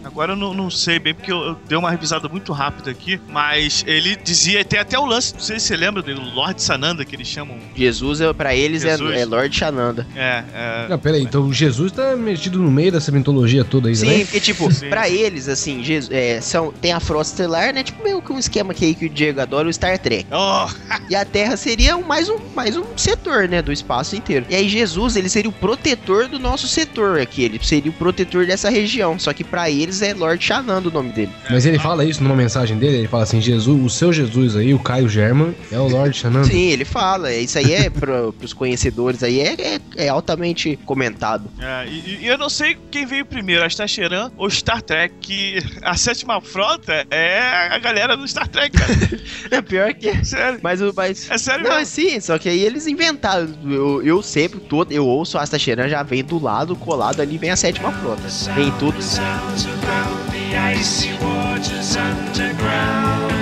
Agora eu não, não sei bem, porque eu, eu dei uma revisada muito rápida aqui, mas ele dizia, tem até o lance, não sei se você lembra dele, o Lord Sananda, que eles chamam. Jesus, é, pra eles, é, Jesus. é Lord Shananda. É, é. Não, peraí, então Jesus tá metido no meio dessa mitologia toda aí, Sim, né? porque, tipo, Sim. pra eles, assim, Jesus, é, são, tem a frota estelar, né? Tipo, meio que um esquema que, aí que o Diego adora, o Star Trek. Oh, E a Terra seria mais um, mais um setor, né? Do espaço inteiro. E aí Jesus, ele seria o protetor do nosso setor aqui. Ele seria o protetor dessa região. Só que pra eles é Lord Shananda o nome dele. Mas ele fala isso numa mensagem dele, ele fala assim, Jesus, o seu Jesus aí, o Caio German, é o Lord Shananda. Sim, ele fala. Isso aí é pro, pros conhecedores aí, é, é, é altamente comentado. É, e, e eu não sei quem veio primeiro, a Star Cheran ou Star Trek, que a sétima frota é a galera do Star Trek, cara. É pior que. Sério. Mas o. Mas... É sério Não, mesmo. sim, só que aí eles inventaram. Eu, eu sempre, todo, eu ouço a Asta Cheran, já vem do lado, colado ali, vem a sétima frota. Vem tudo. miles around the icy waters underground.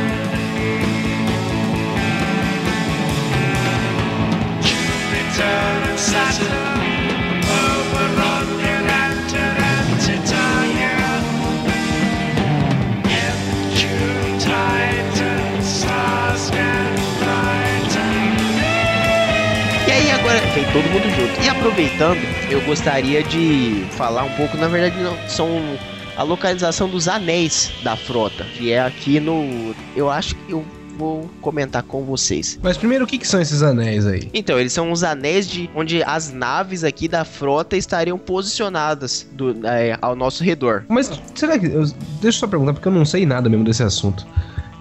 Jupiter and Saturn. Vem todo mundo junto. E aproveitando, eu gostaria de falar um pouco, na verdade não, são a localização dos anéis da frota, que é aqui no, eu acho que eu vou comentar com vocês. Mas primeiro, o que, que são esses anéis aí? Então, eles são os anéis de onde as naves aqui da frota estariam posicionadas do, é, ao nosso redor. Mas será que. eu- deixa eu só perguntar, porque eu não sei nada mesmo desse assunto.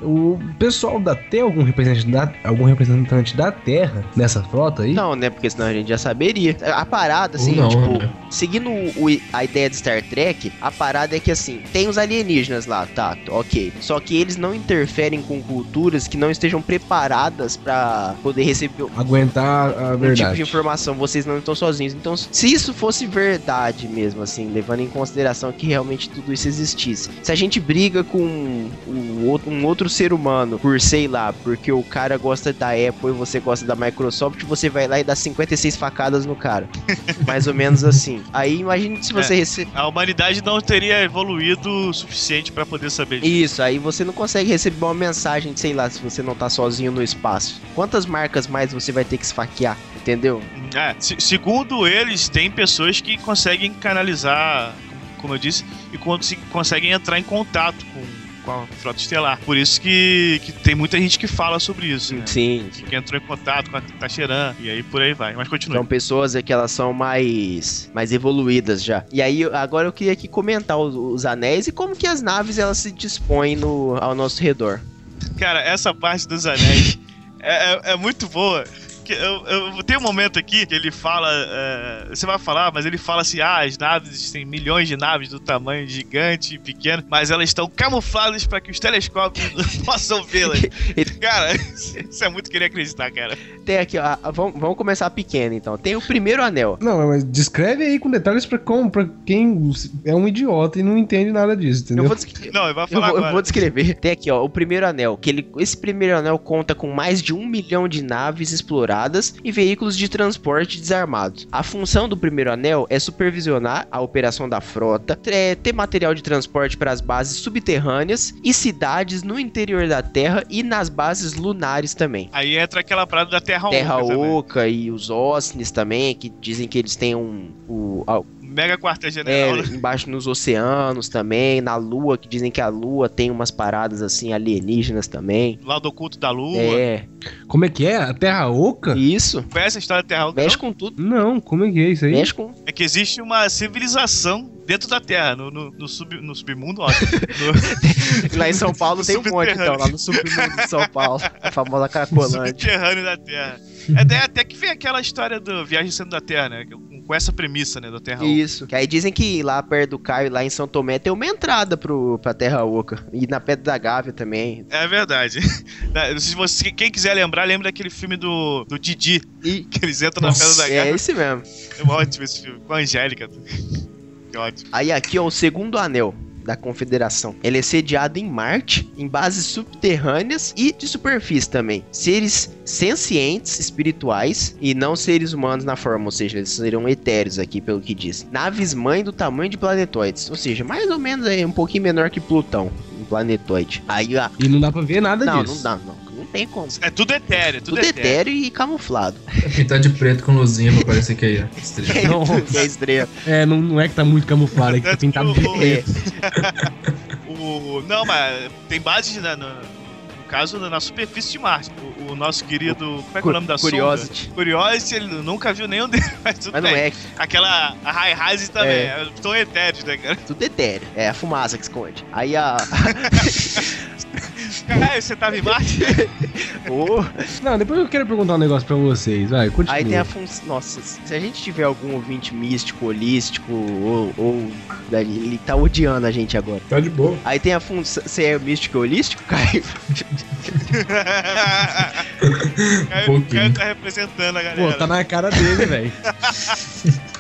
O pessoal da tem algum representante da, algum representante da Terra nessa frota aí? Não, né? Porque senão a gente já saberia. A parada, assim, não, tipo, né? seguindo o- a ideia de Star Trek, a parada é que, assim, tem os alienígenas lá, tá, ok. Só que eles não interferem com culturas que não estejam preparadas pra poder receber Aguentar a um tipo de verdade. informação. Vocês não estão sozinhos. Então, se isso fosse verdade mesmo, assim, levando em consideração que realmente tudo isso existisse. Se a gente briga com um outro, um outro ser humano por, sei lá, porque o cara gosta da Apple e você gosta da Microsoft, você vai lá e dá 56 facadas no cara. Mais ou menos assim. Aí imagine se você É. receber. A humanidade não teria evoluído o suficiente pra poder saber disso. Isso, aí você não consegue receber uma mensagem, sei lá, se você não tá sozinho no espaço. Quantas marcas mais você vai ter que esfaquear, entendeu? É, se- segundo eles, tem pessoas que conseguem canalizar, como eu disse, e cons- conseguem entrar em contato com, com a frota estelar. Por isso que, que tem muita gente que fala sobre isso, né? Sim, Que entrou em contato com a Tacheran, e aí por aí vai. Mas continue. São pessoas é que elas são mais mais evoluídas já. E aí agora eu queria aqui comentar os, os anéis e como que as naves elas se dispõem no, ao nosso redor. Cara, essa parte dos anéis é, é- é muito boa. Que Eu, eu tenho um momento aqui que ele fala. é, você vai falar, mas ele fala assim: ah, as naves, tem milhões de naves do tamanho gigante e pequeno, mas elas estão camufladas para que os telescópios não possam vê-las. Cara, isso é muito querer acreditar, cara. Tem aqui, ó, vamos, vamos começar pequeno então. Tem o primeiro anel. Não, mas descreve aí com detalhes pra, como, pra quem é um idiota e não entende nada disso, Eu entendeu? vou, descre- Não, eu falar vou, eu agora. vou descrever. Tem aqui, ó, o primeiro anel. Que ele, esse primeiro anel conta com mais de um milhão de naves exploradas e veículos de transporte desarmados. A função do primeiro anel é supervisionar a operação da frota, tre- ter material de transporte para as bases subterrâneas e cidades no interior da Terra e nas bases lunares também. Aí entra aquela parada da Terra, Terra Oca também. Oca e os Osnis também, que dizem que eles têm um. O, a- Mega quartel-general. é, né? embaixo nos oceanos também, na Lua, que dizem que a Lua tem umas paradas assim alienígenas também. Lado oculto da Lua. É, Como é que é? A Terra Oca? isso. Conhece a história da Terra Oca? Mexe com tudo. Não, como é que é isso aí? Mexe com. É que existe uma civilização dentro da Terra, no, no, no sub, no submundo, ó. No Lá em São Paulo tem um monte, então, lá no submundo de São Paulo. A famosa Cracolândia. subterrâneo da Terra. É até que vem aquela história do Viagem Sendo da Terra, né? Com essa premissa, né? Da Terra Oca. Isso. Que aí dizem que lá perto do Caio, lá em São Tomé, tem uma entrada pro, pra Terra Oca. E na Pedra da Gávea também. É verdade. Se você, quem quiser lembrar, lembra daquele filme do, do Didi, E que eles entram na Nossa, Pedra da é Gávea. esse mesmo. É ótimo esse filme, com a Angélica. Que ótimo. Aí aqui, ó, o segundo anel. Da Confederação. Ele é sediado em Marte, em bases subterrâneas e de superfície também. Seres sencientes, espirituais e não seres humanos na forma, ou seja, eles seriam etéreos aqui, pelo que diz. Naves mãe do tamanho de planetoides, ou seja, mais ou menos aí, um pouquinho menor que Plutão, um planetoide. Aí, a... E não dá pra ver nada não, disso. não dá, não. Não tem como. É tudo etéreo, tudo, Tudo etéreo. etéreo e camuflado. É pintar de preto com luzinha pra parecer que aí, ó. estrela. Nossa. é estrela. É, não, não é que tá muito camuflado, é que tá pintado de O- preto. O, não, mas tem base na, no, no caso na superfície de Marte. O, o nosso querido. Como é que é o nome da Curiosity. sonda? Curiosity, ele nunca viu nenhum deles, mas tudo Mas não bem. é, Aquela. A High Rise também. É. Estão etéreos, né, cara? tudo etéreo. É a fumaça que esconde. Aí a. Caralho, você tava em Marte? Ô, Não, depois eu quero perguntar um negócio pra vocês. Vai, continua. Aí tem a função. Nossa, se a gente tiver algum ouvinte místico, holístico, ou. ou ele tá odiando a gente agora. Tá de boa. Aí tem a função. Você é místico e holístico, Caio? Caio, pouquinho. Caio tá representando a Pô, galera. tá na cara dele, velho.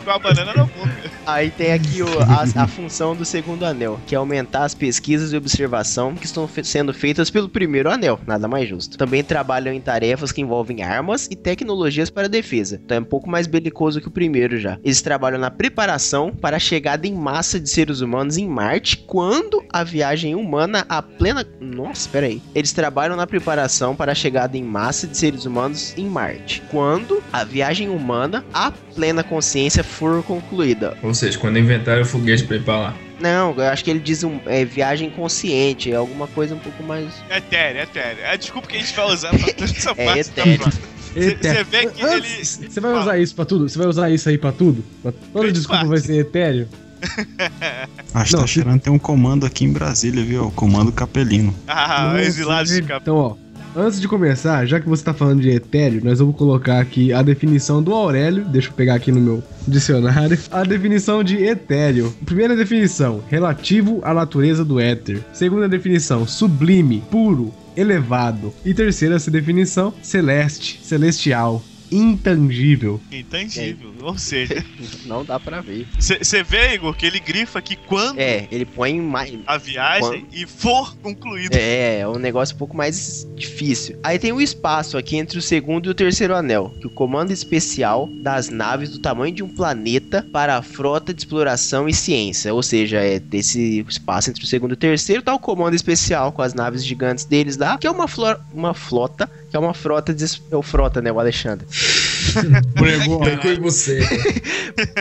Com a banana na boca. Aí tem aqui o- a, a função do segundo anel, que é aumentar as pesquisas e observação que estão fe- sendo feitas pelo primeiro anel, nada mais justo. Também trabalham em tarefas que envolvem armas e tecnologias para defesa, então é um pouco mais belicoso que o primeiro já. Eles trabalham na preparação para a chegada em massa de seres humanos em Marte quando a viagem humana a plena. Nossa, espera aí. Eles trabalham na preparação para a chegada em massa de seres humanos em Marte quando a viagem humana a plena consciência for concluída. Ou seja, quando inventaram o foguete pra ir pra lá. Não, eu acho que ele diz um, é, viagem consciente, é alguma coisa um pouco mais. Etéreo, etéreo. É a desculpa que a gente vai usar pra toda essa É parte da etéreo. Você vê que ele. Você vai usar isso pra tudo? Você vai usar isso aí pra tudo? Pra... Toda desculpa parte. vai ser etéreo? Acho que tá cheirando tem um comando aqui em Brasília, viu? O comando capelino. Ah, Nossa, exilados de cap... Então, ó. Antes de começar, já que você tá falando de etéreo, nós vamos colocar aqui a definição do Aurélio. Deixa eu pegar aqui no meu dicionário. A definição de etéreo. Primeira definição, relativo à natureza do éter. Segunda definição, sublime, puro, elevado. E terceira definição, celeste, celestial, intangível. intangível. Ou seja, Não dá pra ver. você vê, Igor, que ele grifa que quando É, ele põe mais. a viagem e for concluída. É, é um negócio um pouco mais difícil. Aí tem o espaço aqui entre o segundo e o terceiro anel, que o comando especial das naves do tamanho de um planeta para a frota de exploração e ciência. Ou seja, é desse espaço entre o segundo e o terceiro tá o comando especial com as naves gigantes deles lá, que é uma, flor, uma flota, que é uma frota de é o frota, né, o Alexandre. Pregou, Comer cu e buceta.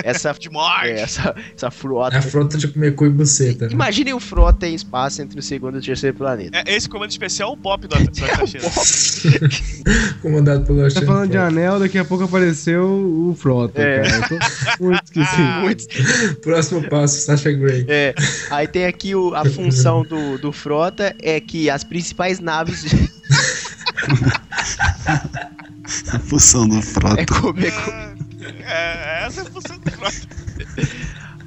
Essa De morte. é, essa essa É a frota. frota de comer cu e buceta. Né? Imaginem o frota em espaço entre o segundo e o terceiro planeta. É, esse comando especial é o pop do do Atacheira. Comandado pelo Tá Alexandre falando de Frota. anel, daqui a pouco apareceu o Frota, É. muito esquisito. Muito Próximo passo, Sasha Grey. É, aí tem aqui o- a função do, do Frota é que as principais naves A função do frota. é comer. co- É, essa é a função do frota.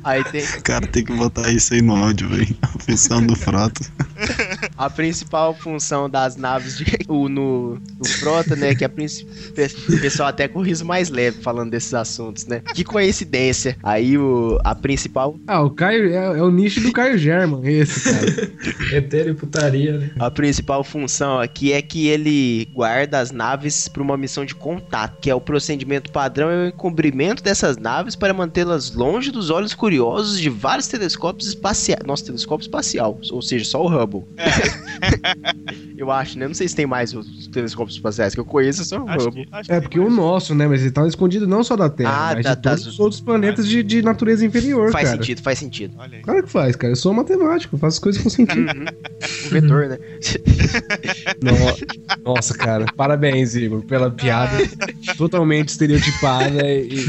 Aí tem Cara, tem que botar isso aí no áudio, velho. A função do frota. a principal função das naves de, o, no, no Frota, né? Que a o pessoal até com riso mais leve falando desses assuntos, né? Que coincidência. Aí o, a principal Ah, o Caio é, é o nicho do Caio German, esse, cara. Etéreo e putaria, né? A principal função aqui é que ele guarda as naves para uma missão de contato, que é o procedimento padrão e o encobrimento dessas naves para mantê-las longe dos olhos curiosos de vários telescópios espaciais. Nossa, telescópio espacial, ou seja, só o Hubble. eu acho, né? Não sei se tem mais os telescópios espaciais que eu conheço, é só Acho que, acho É que porque o nosso, né? Mas ele tá escondido não só da Terra, Ah, mas da- de todos das- os outros planetas de, de natureza inferior, Faz cara. sentido, faz sentido. Olha aí. Claro que faz, cara. Eu sou matemático, faço as coisas com sentido. Uhum. O vetor, né? No- Nossa, cara. Parabéns, Igor, pela piada totalmente estereotipada e.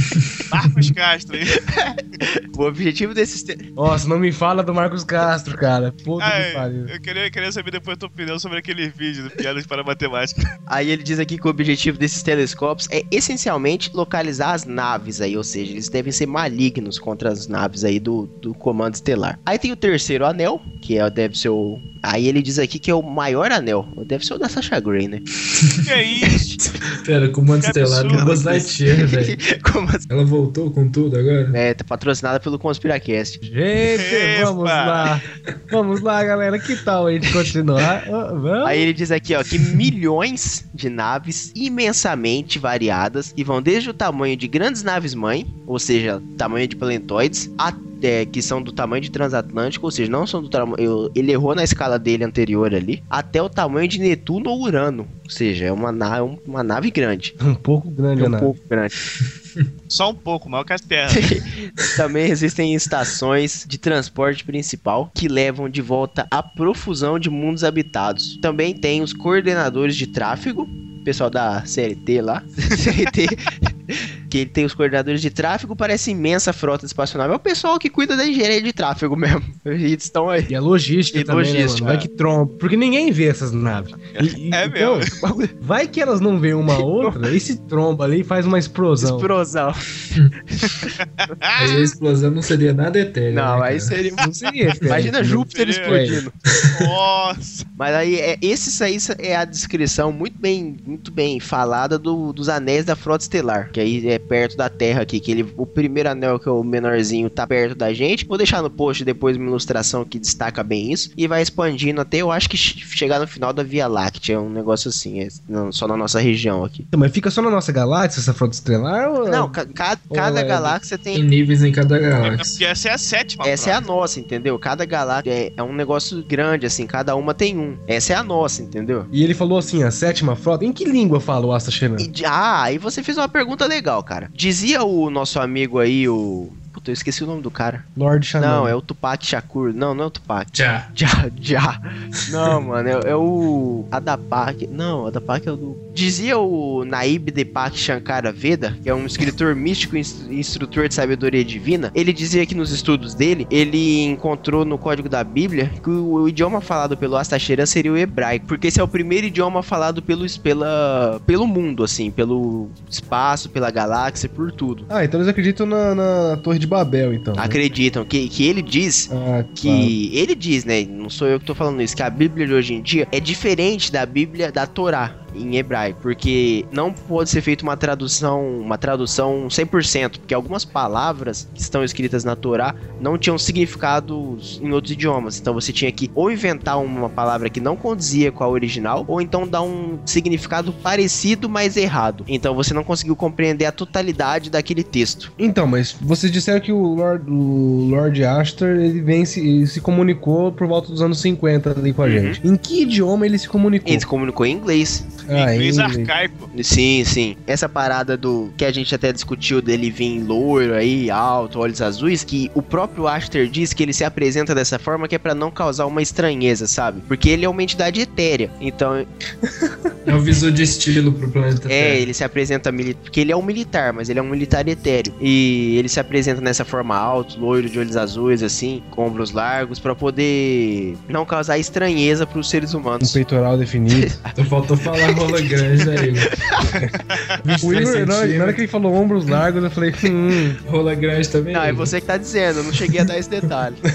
Marcos Castro aí. o objetivo desses. te- Nossa, não me fala do Marcos Castro, cara. Puta Ai, que pariu. eu queria, queria saber depois a tua opinião sobre aquele vídeo do Piadas para Matemática. Aí ele diz aqui que o objetivo desses telescópios é essencialmente localizar as naves aí, ou seja, eles devem ser malignos contra as naves aí do, do comando estelar. Aí tem o terceiro anel, que é, deve ser o. Aí ele diz aqui que é o maior anel. Deve ser o da Sasha Grey, né? Que é isso? Pera, comando Que estelar do absurdo. Buzz Lightyear, velho. Ela voltou com tudo agora? É, tá patrocinada pelo Conspiracast. Gente, Epa! vamos lá. Vamos lá, galera. Que tal a gente continuar? Ah, Vamos? Aí ele diz aqui, ó, que milhões de naves imensamente variadas e vão desde o tamanho de grandes naves-mãe, ou seja, tamanho de planetoides, até que são do tamanho de transatlântico, ou seja, não são do tamanho. Ele errou na escala dele anterior ali, até o tamanho de Netuno ou Urano. Ou seja, é uma, na- uma nave grande. Um pouco grande, É um Ana. pouco grande. Só um pouco, maior que a Terra. Também existem estações de transporte principal que levam de volta a profusão de mundos habitados. Também tem os coordenadores de tráfego, pessoal da CLT lá, CLT, que ele tem os coordenadores de tráfego, parece imensa frota espaçonave. É o pessoal que cuida da engenharia de tráfego mesmo. Eles estão aí. E a logística E também, né, logística, mano? Vai é. que tromba. Porque ninguém vê essas naves. E- e- É então, mesmo. Vai que elas não veem uma outra e se tromba ali e faz uma explosão. Explosão. Aí a explosão não seria nada etéreo. Não, né, aí seria. Não seria efeito, Imagina né? Júpiter Seria- explodindo. Nossa. Mas aí, é, esse aí é a descrição muito bem, muito bem falada do- dos anéis da frota estelar, que aí é perto da Terra aqui, que ele, o primeiro anel que é o menorzinho tá perto da gente. Vou deixar no post depois uma ilustração que destaca bem isso e vai expandindo até eu acho que che- chegar no final da Via Láctea, é um negócio assim, é, não, só na nossa região aqui. Então, mas fica só na nossa galáxia essa frota estelar? Ou... Não, ca- ca- Ou cada é- galáxia Tem tem níveis em cada É galáxia. porque essa é a sétima. Essa é a nossa, entendeu? Cada galáxia é, é um negócio grande, assim, cada uma tem um. Essa é a nossa, entendeu? E ele falou assim, a sétima frota. Em que língua fala o Asta? E ah, aí você fez uma pergunta legal, cara. Dizia o nosso amigo aí, o. Puta, eu esqueci o nome do cara. Lord Shannon. Não, é o Tupac Shakur. Não, não é o Tupac. Já. Já, já. Não, mano, é, é o Adapak. Não, Adapak é o do. Dizia o Naib Deepak Shankara Veda, que é um escritor místico e ins- instrutor de sabedoria divina. Ele dizia que nos estudos dele, ele encontrou no código da Bíblia que o, o idioma falado pelo Astacheran seria o hebraico, porque esse é o primeiro idioma falado pelo, pela, pelo mundo, assim, pelo espaço, pela galáxia, por tudo. Ah, então eles acreditam na, na Torre de Babel, então. né? Acreditam que, que ele diz Ah, que ele diz, né? Não sou eu que tô falando isso, que a Bíblia de hoje em dia é diferente da Bíblia da Torá em hebraico, porque não pode ser feita uma tradução, uma tradução 100%, porque algumas palavras que estão escritas na Torá não tinham significados em outros idiomas. Então você tinha que ou inventar uma palavra que não condizia com a original, ou então dar um significado parecido, mas errado. Então você não conseguiu compreender a totalidade daquele texto. Então, mas vocês disseram que o Lord, o Lord Astor, ele vem se, ele se comunicou por volta dos anos 50 ali com a Uhum. gente. Em que idioma ele se comunicou? Ele se comunicou em inglês. Ah, Inglês em arcaico. Sim, sim. Essa parada do que a gente até discutiu dele vir loiro aí, alto, olhos azuis, que o próprio Aster diz que ele se apresenta dessa forma que é pra não causar uma estranheza, sabe? Porque ele é uma entidade etérea. Então, É um visor de estilo pro planeta é, Terra. ele se apresenta militar, porque ele é um militar, mas ele é um militar etéreo. E ele se apresenta nessa forma alto, loiro, de olhos azuis assim, com ombros largos pra poder não causar estranheza pros seres Um humanos. peitoral definido. Então faltou falar rola grande, né, Igor? o 23 Igor, na hora, na hora que ele falou ombros largos, eu falei, hum. Rola grande também. Não, é você que tá dizendo, eu não cheguei a dar esse detalhe.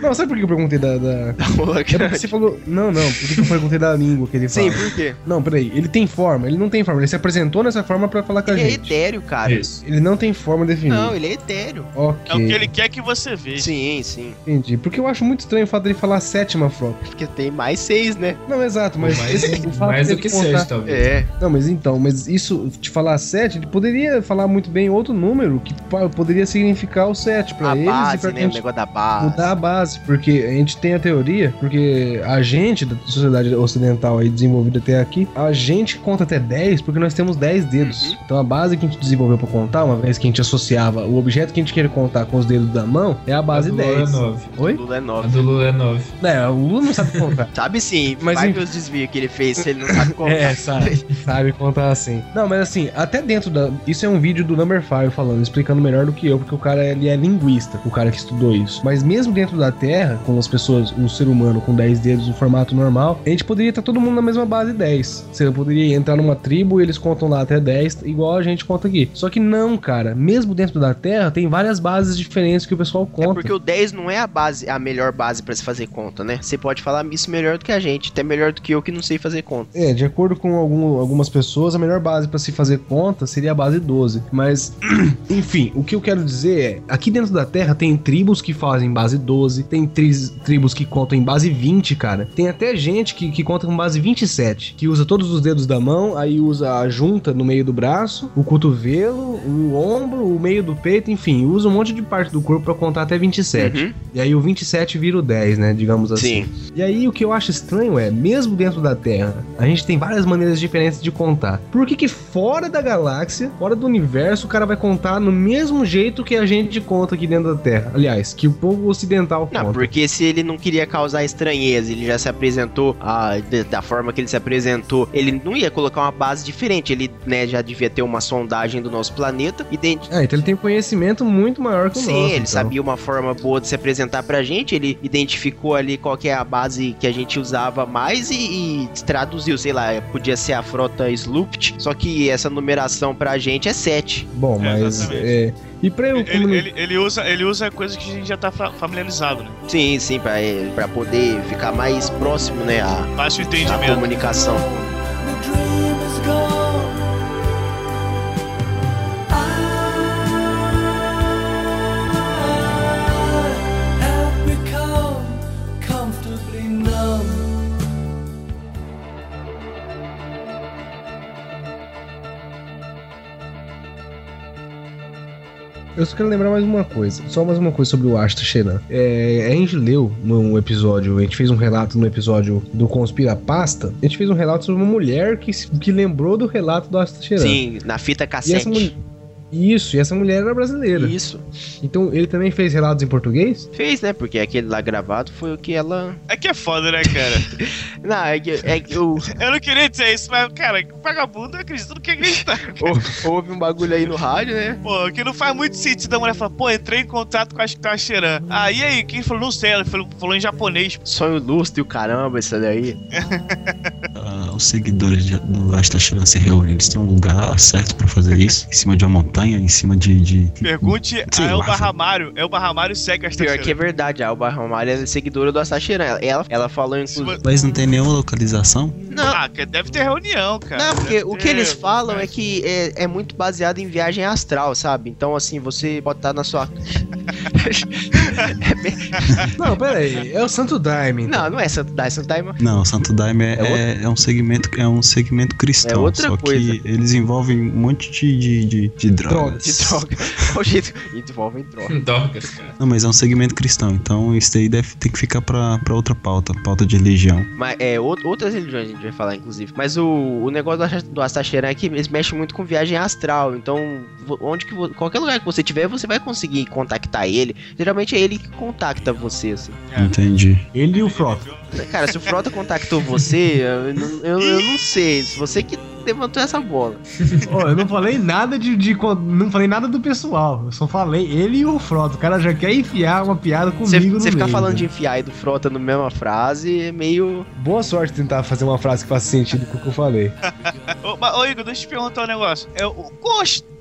Não, sabe por que eu perguntei da. da... É porque você falou. Não, não, por que eu perguntei da língua que ele fala? Sim, por quê? Não, peraí. Ele tem forma, ele não tem forma. Ele se apresentou nessa forma pra falar com a Ele é gente. etéreo, cara. Isso. Ele não tem forma definida. Não, ele é etéreo. Ok. É o que ele quer que você veja. Sim, sim. Entendi. Porque eu acho muito estranho o fato dele falar sétima frota. Porque tem mais seis, né? Não, exato, mas. mais esse- o fato mais do que contar- sete, talvez. É. Não, mas então, mas isso, te falar 7, ele poderia falar muito bem outro número que poderia significar o 7 pra A eles e base, pra né? O gente negócio da base. mudar a base, porque a gente tem a teoria, porque a gente da sociedade ocidental aí desenvolvida até aqui, a gente conta até 10 porque nós temos 10 dedos. Uhum. Então a base que a gente desenvolveu pra contar, uma vez que a gente associava o objeto que a gente queria contar com os dedos da mão, é a base a do Lula 10. é 9. Oi? Lula é A 9. do Lula é 9. É, o Lula não sabe contar. Sabe sim, Mas vai em- ver os desvios que ele fez se ele não sabe contar. É, sabe. sabe contar assim. Não, mas assim, até dentro da. Isso é um vídeo do Number 5 falando, explicando melhor do que eu, porque o cara ele é linguista, o cara que estudou isso. Mas mesmo dentro da Terra, com as pessoas, o ser humano com 10 dedos no formato normal, a gente poderia estar todo mundo na mesma base 10. Você poderia entrar numa tribo e eles contam lá até 10, igual a gente conta aqui. Só que não, cara. Mesmo dentro da Terra, tem várias bases diferentes que o pessoal É conta. porque o 10 não é a base, a melhor base pra se fazer conta, né? Você pode falar isso melhor do que a gente, até melhor do que eu que não sei fazer conta. É, de acordo com algum- algumas pessoas, a melhor base pra se fazer conta seria a base 12. Mas, enfim, o que eu quero dizer é: aqui dentro da Terra tem tribos que fazem base 12, tem tri- tribos que contam em base 20, cara. Tem até gente que, que conta com base 27, que usa todos os dedos da mão, aí usa a junta no meio do braço, o cotovelo, o ombro, o meio do peito, enfim, usa um monte de parte do corpo pra contar até 27. Uhum. E aí o 27 vira o 10, né? Digamos assim. Sim. E aí o que eu acho estranho é, mesmo dentro da Terra, a gente tem várias maneiras diferentes de contar. Por que que fora da galáxia, fora do universo, o cara vai contar no mesmo jeito que a gente conta aqui dentro da Terra? Aliás, que o povo ocidental Conta. porque se ele não queria causar estranheza, ele já se apresentou ah, de- da forma que ele se apresentou, ele não ia colocar uma base diferente, ele né, já devia ter uma sondagem do nosso planeta, identi- É, então ele tem conhecimento muito maior que o Sim, nosso. ele então. sabia uma forma boa de se apresentar pra gente, ele identificou ali qual que é a base que a gente usava mais e, e traduziu, sei lá, podia ser a frota Sloopt, só que essa numeração pra gente é 7. Bom, É, mas. É, e pra eu. Ele, ele, ele usa, ele usa coisas que a gente já tá fa- familiarizado, né? Sim, sim, pra, pra poder ficar mais próximo, né, a, Fácil a entendimento. comunicação. Eu só quero lembrar mais uma coisa. Só mais uma coisa sobre o Asta Sheran. É, a gente leu num episódio, a gente fez um relato no episódio do Conspira Pasta. A gente fez um relato sobre uma mulher que, que lembrou do relato do Asta Sheran. Sim, na fita E essa cassete. Isso, e essa mulher era brasileira. Isso. Então ele também fez relatos em português? Fez, né? Porque aquele lá gravado foi o que ela. É que é foda, né, cara? Não, é que, é que eu- Eu não queria dizer isso, mas, cara, vagabundo eu acredito no que acreditar. hou- houve um bagulho aí no rádio, né? Pô, que não faz muito sentido a mulher falar, pô, entrei em contato com a cheirando. Ah, e aí? Quem falou? Não sei, ela falou, falou em japonês. Sonho lustro e o caramba, isso daí. Ah, os seguidores de- do Asta Sheran se reúnem, eles têm um lugar certo pra fazer isso? Em cima de uma montanha, em cima de. de... Pergunte Sei a lá, Elba velho. Ramário. Elba Ramário segue a Pior que é verdade, a Alba Ramalho é seguidora do Asachiran. Ela, ela falou, inclusive. Mas não tem nenhuma localização? Não, Ah, que deve ter reunião, cara. Não, porque Deve o que ter- eles falam é que é, é muito baseado em viagem astral, sabe? Então, assim, você pode estar na sua. Não, pera aí. É o Santo Daime. então. não, não é Santo Daime, Santo Daime. Não, o Santo Daime é, É outro? é, é um segmento é um segmento cristão. É outra só coisa. que eles envolvem um monte de, de, de, de drogas. De droga. O jeito. Envolvem droga. Dorgas, cara. Não, mas é um segmento cristão, então isso daí deve ter que ficar pra, pra outra pauta, pauta de religião. Mas é, out- outras religiões a gente vai falar, inclusive. Mas o, o negócio do, Astacheran é que eles mexem muito com viagem astral. Então, onde que qualquer lugar que você tiver, você vai conseguir contactar ele. Geralmente é ele que contacta você, assim. É. Entendi. Ele e o Frota. Cara, se o Frota contactou você, eu, não- eu, eu não sei. Se você que levantou essa bola. Ó, eu não falei nada de, de Não falei nada do pessoal. Eu só falei ele e o Frota. O cara já quer enfiar uma piada comigo. Você, no você ficar falando né? de enfiar e do Frota na mesma frase é meio. Boa sorte tentar fazer uma frase que faça sentido com o que eu falei. Ô, mas, ô, Igor, deixa eu te perguntar um negócio. É o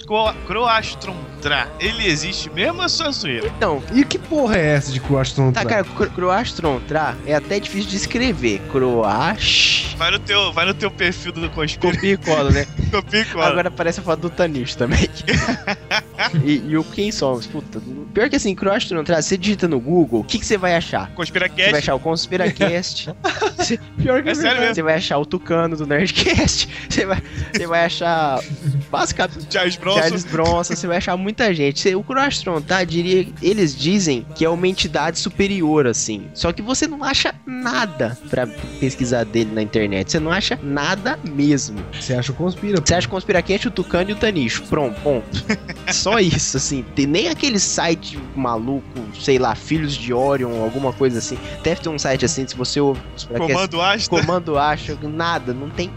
Cost- Co- Croastron Tra, ele existe mesmo ou é só zoeira? Então, E que porra é essa de Croastron? tá, cara, Cro- Croastron Tra é até difícil de escrever. Croash. Vai no teu, vai no teu perfil do Conspira. Copia e cola, né? Copia e cola. Agora aparece a foto do Tanish também. e, e o Quem Somos, puta. Pior que assim, Croastron Tra, você digita no Google, o que, que você vai achar? Conspira Você vai achar o Conspiracast. Você- Pior que É sério mesmo. Você vai achar o Tucano do Nerdcast. Você vai, você vai achar basicamente Charles Bronson. Charles Bronson. Você vai achar muita gente. O Croastron, tá? Diria, eles dizem que é uma entidade superior, assim. Só que você não acha nada pra pesquisar dele na internet. Você não acha nada mesmo. Você acha o Conspira? Você acha o Conspiracast, o Tucano e o Tanicho. Pronto, ponto. Só isso, assim. Tem nem aquele site maluco, sei lá, Filhos de Orion, alguma coisa assim. Deve ter um site assim, se você ouve Comando Asta. comando acha nada, não tem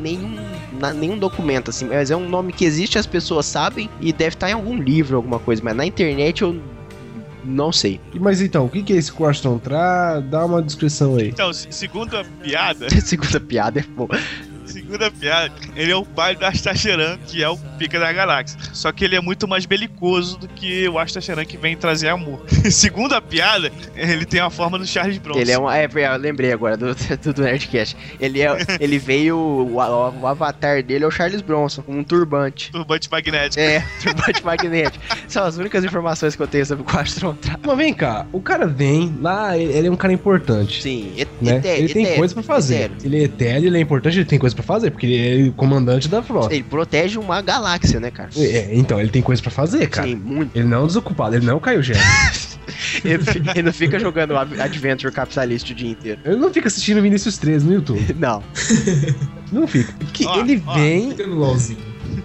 nenhum, na- nenhum documento assim, mas é um nome que existe, as pessoas sabem e deve estar em algum livro, alguma coisa, mas na internet eu Não sei. Mas então, o que que é esse Quartstone Tra? Dá uma descrição aí. Então, se- segundo a piada, Segunda piada é boa. Segunda piada, ele é o pai do Astacheran, que é o pica da galáxia. Só que ele é muito mais belicoso do que o Astacheran que vem trazer amor. segundo a piada, ele tem a forma do Charles Bronson. Ele é um. É, eu lembrei agora do, do, do Nerdcast. Ele, é, ele veio. O, o- o avatar dele é o Charles Bronson, com um turbante. turbante magnético. É, turbante magnético. São as únicas informações que eu tenho sobre o Quastron. Mas vem cá, o cara vem lá, ele ele é um cara importante. Sim, et, Né? etéreo, ele tem etéreo, coisa pra fazer. etéreo. Ele é etéreo, ele é importante, ele tem coisa pra fazer, porque ele é o comandante da frota. Ele protege uma galáxia, né, cara? É, então, ele tem coisa pra fazer, cara. Sim, muito. Ele não é um desocupado, ele não o Caio Gera. Ele, ele não fica jogando Ad- Adventure Capitalist o dia inteiro. ele não fica assistindo Vinícius 13 no YouTube. Não. Não fica. Que Ó, ele ó. vem. Fica no LOLzinho.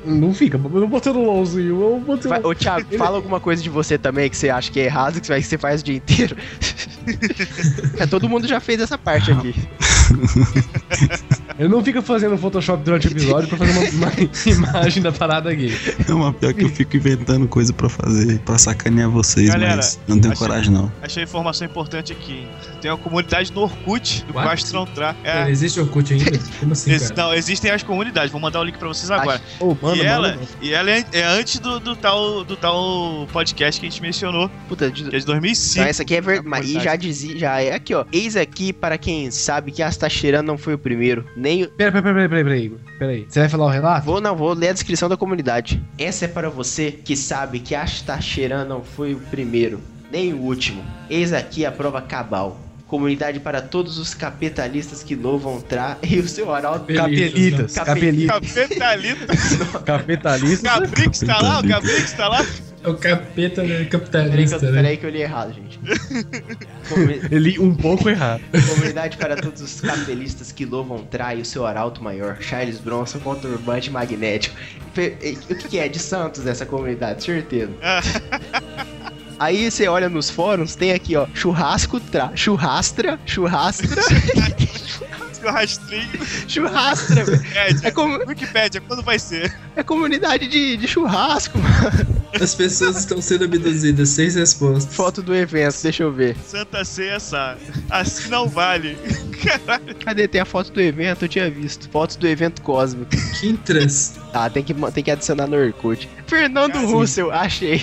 Não fica. Eu não botei no LOLzinho, eu botei no... ô, Thiago, Ele- fala alguma coisa de você também que você acha que é errado, que você vai- que você faz o dia inteiro. É, todo mundo já fez essa parte aqui. Ele não fica fazendo Photoshop durante o episódio pra fazer uma, uma imagem da parada aqui. É uma pior que eu fico inventando coisa pra fazer, pra sacanear vocês, Galera, mas eu não tenho achei- coragem não. Achei a informação importante aqui. Tem uma comunidade no Orkut do What? Tra. Cara, É, existe Orkut ainda? Como assim, ex- cara? não, existem as comunidades. Vou mandar o link pra vocês agora. Ô, manda, e ela, manda. e ela é, é antes do, do tal, do tal podcast que a gente mencionou, Puta, de- que é de 2005. Então, essa aqui é verdade. Mas e comunidade. Já dizia, já é aqui, ó. Eis aqui para quem sabe que Astacheran não foi o primeiro. Nem. o- Pera, pera, pera, pera, pera, Igor. Pera aí. Você vai falar o relato? Vou, não, vou ler a descrição da comunidade. Essa é para você que sabe que Astacheran não foi o primeiro, nem o último. Eis aqui a prova cabal. Comunidade para todos os capitalistas que louvam Tra e o seu arauto. Capelitas. Capelita. Capelitas. Capitalista. Capitalistas. Cabrix tá lá, o Cabrix tá lá. É o capeta né, Peraí capitalista, né? peraí que eu li errado, gente. Ele um pouco errado. Comunidade para todos os capelistas que louvam Tra e o seu arauto maior, Charles Bronson com turbante magnético. O que, que é? De Santos essa comunidade, certeza. Aí você olha nos fóruns, tem aqui, ó, churrasco tra, churrastra, churrastra, O rastrinho. churrastra, velho. É, É, como, Wikipédia, quando vai ser? é comunidade de, de churrasco, mano. As pessoas estão sendo abduzidas, seis respostas. Foto do evento, deixa eu ver. Santa Ceia Sá. Assim não vale. Caralho. Cadê? Tem a foto do evento, eu tinha visto. Fotos do evento cósmico. Quintras. Ah, tem que, tem que adicionar no Orkut. Fernando Ah, sim. Russell, achei.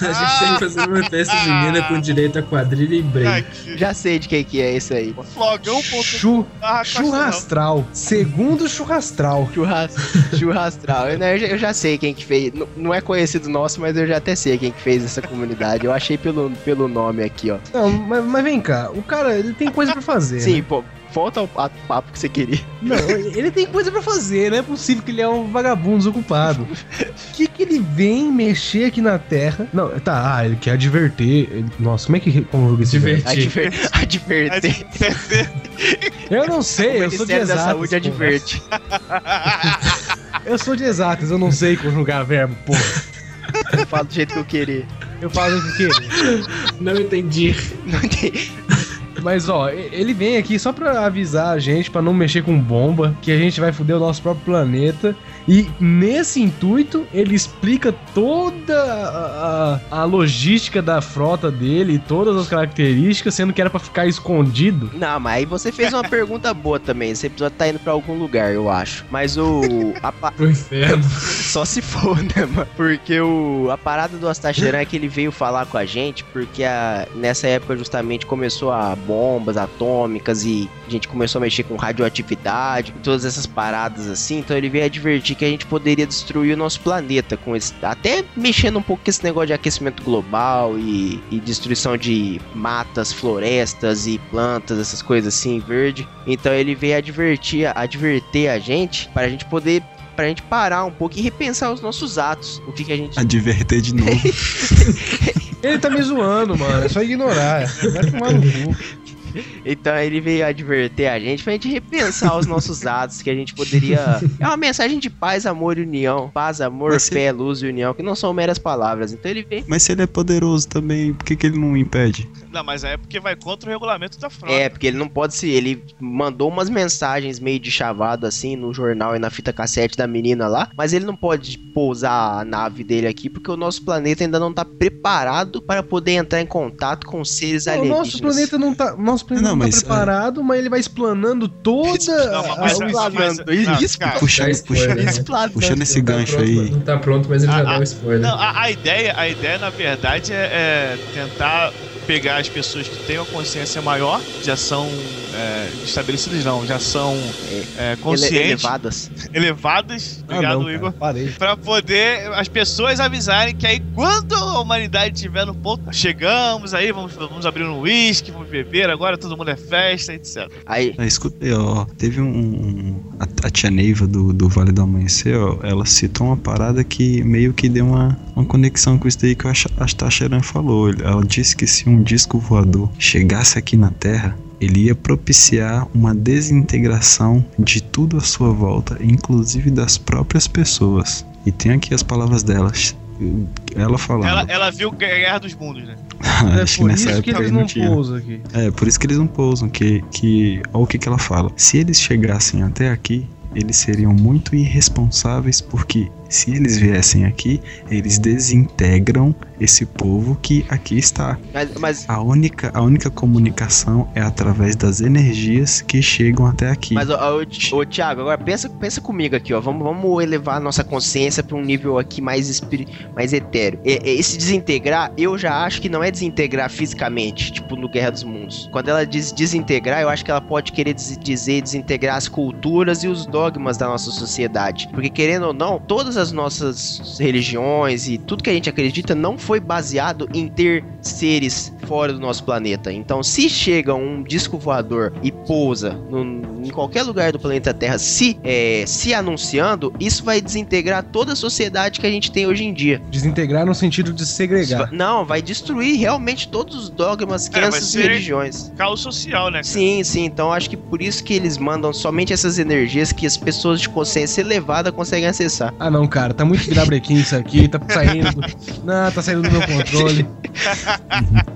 A gente tem que fazer uma festa junina com direito a quadrilha e break. Aqui. Já sei de quem que é esse aí. Flogão. Chu, churrastral. Segundo churrastral. Churras, churrastral. Eu, eu já- eu já sei quem que fez. N- Não é conhecido nosso, mas eu já até sei quem que fez essa comunidade. Eu achei pelo, pelo nome aqui, ó. Não, mas, mas vem cá. O cara, ele tem coisa pra fazer. Sim, né? pô. Volta ao pa- papo que você queria. Não, ele tem coisa pra fazer. Não é possível que ele é um vagabundo desocupado. O que que ele vem mexer aqui na Terra? Não, tá. Ah, ele quer adverter. Nossa, como é que conjuga esse verbo? Divertir. Adver, adverter. Eu não sei, O eu sou de da exatas. Saúde adverte. Eu sou de exatas, eu não sei conjugar verbo, porra. Eu falo do jeito que eu queria. Eu falo o quê? Não entendi. Não tem. Mas ó, ele vem aqui só pra avisar a gente pra não mexer com bomba, que a gente vai foder o nosso próprio planeta. E nesse intuito, ele explica toda a, a- a logística da frota dele, todas as características, sendo que era pra ficar escondido. Não, mas aí você fez uma pergunta boa também. Esse episódio tá indo pra algum lugar, eu acho. Mas o. a pa- Pro inferno. Só se for, né, mano? Porque o, a parada do Astacheran é que ele veio falar com a gente, porque a, nessa época justamente começou a bombas atômicas e a gente começou a mexer com radioatividade, todas essas paradas assim. Então ele veio advertir que a gente poderia destruir o nosso planeta com esse. Até mexendo um pouco com esse negócio de aquecimento global e, e destruição de matas, florestas e plantas, essas coisas assim, verde. Então ele veio advertir, adverter a gente para a gente poder pra gente parar um pouco e repensar os nossos atos. O que, que a gente. Adverter de novo. Ele tá me zoando, mano. É só ignorar. Vai tomar no cu. Então ele veio adverter a gente pra gente repensar os nossos atos, que a gente poderia. É uma mensagem de paz, amor e união. Paz, amor, se- fé, luz e união, que não são meras palavras. Então ele veio. Mas se ele é poderoso também, por que, que ele não impede? Não, mas é porque vai contra o regulamento da frota. É, porque ele não pode se. Ele mandou umas mensagens meio de chavado assim no jornal e na fita cassete da menina lá, mas ele não pode pousar a nave dele aqui porque o nosso planeta ainda não tá preparado para poder entrar em contato com seres o alienígenas. nosso planeta não tá, o nosso planeta Não, não, mas, tá preparado, mas ele vai explanando toda Não, mas- a- mas- o- mas- explanando. Isso, cara, Puxando, spoiler, puxando, né? Explanando. puxando esse tá gancho pronto, aí. Não tá pronto, mas ele já Ah, ah, o spoiler. Não, a, a ideia, a ideia, na verdade, é, é tentar pegar as pessoas que têm uma consciência maior, já são é, estabelecidas, não, já são é, Ele- conscientes, elevadas. elevadas, Ah, obrigado, não, cara, Igor, Parei. pra poder as pessoas avisarem que aí quando a humanidade estiver no ponto, chegamos aí, vamos, vamos abrir um uísque, vamos beber, agora todo mundo é festa, etc. Aí, Ah, escutei, ó. Teve um. um- a, a tia Neiva do, do Vale do Amanhecer, ó. Ela citou uma parada que meio que deu uma, uma conexão com isso daí que eu acho a Tacheran falou. Ela disse que se um disco voador chegasse aqui na Terra, ele ia propiciar uma desintegração de tudo à sua volta, inclusive das próprias pessoas. E tem aqui as palavras delas. Ela falando. Ela, ela viu Guerra dos Mundos, né? É acho que por nessa isso que eles não não tinha. pousam aqui. É, por isso que eles não pousam, que, que olha o que, que ela fala. Se eles chegassem até aqui, eles seriam muito irresponsáveis, porque se eles viessem aqui, eles desintegram esse povo que aqui está. mas, mas, A única, a única comunicação é através das energias que chegam até aqui. mas ó, ô, Ti- ô, Thiago, agora pensa, pensa comigo aqui, ó. Vamos, vamos elevar a nossa consciência pra um nível aqui mais, espiri- mais etéreo. Esse desintegrar, eu já acho que não é desintegrar fisicamente, tipo no Guerra dos Mundos. Quando ela diz desintegrar, eu acho que ela pode querer diz- dizer desintegrar as culturas e os dogmas da nossa sociedade. Porque querendo ou não, todas as nossas religiões e tudo que a gente acredita não foi baseado em ter seres fora do nosso planeta. Então, se chega um disco voador e pousa no- em qualquer lugar do planeta Terra, se, é, se anunciando, isso vai desintegrar toda a sociedade que a gente tem hoje em dia. Desintegrar no sentido de segregar. Não, vai destruir realmente todos os dogmas, É, crenças e ser- religiões. Caos social, né? cara? Sim, sim. Então acho que por isso que eles mandam somente essas energias que as pessoas de consciência elevada conseguem acessar. Ah não, cara, tá muito virabrequim isso aqui, tá saindo. Não, tá saindo do meu controle.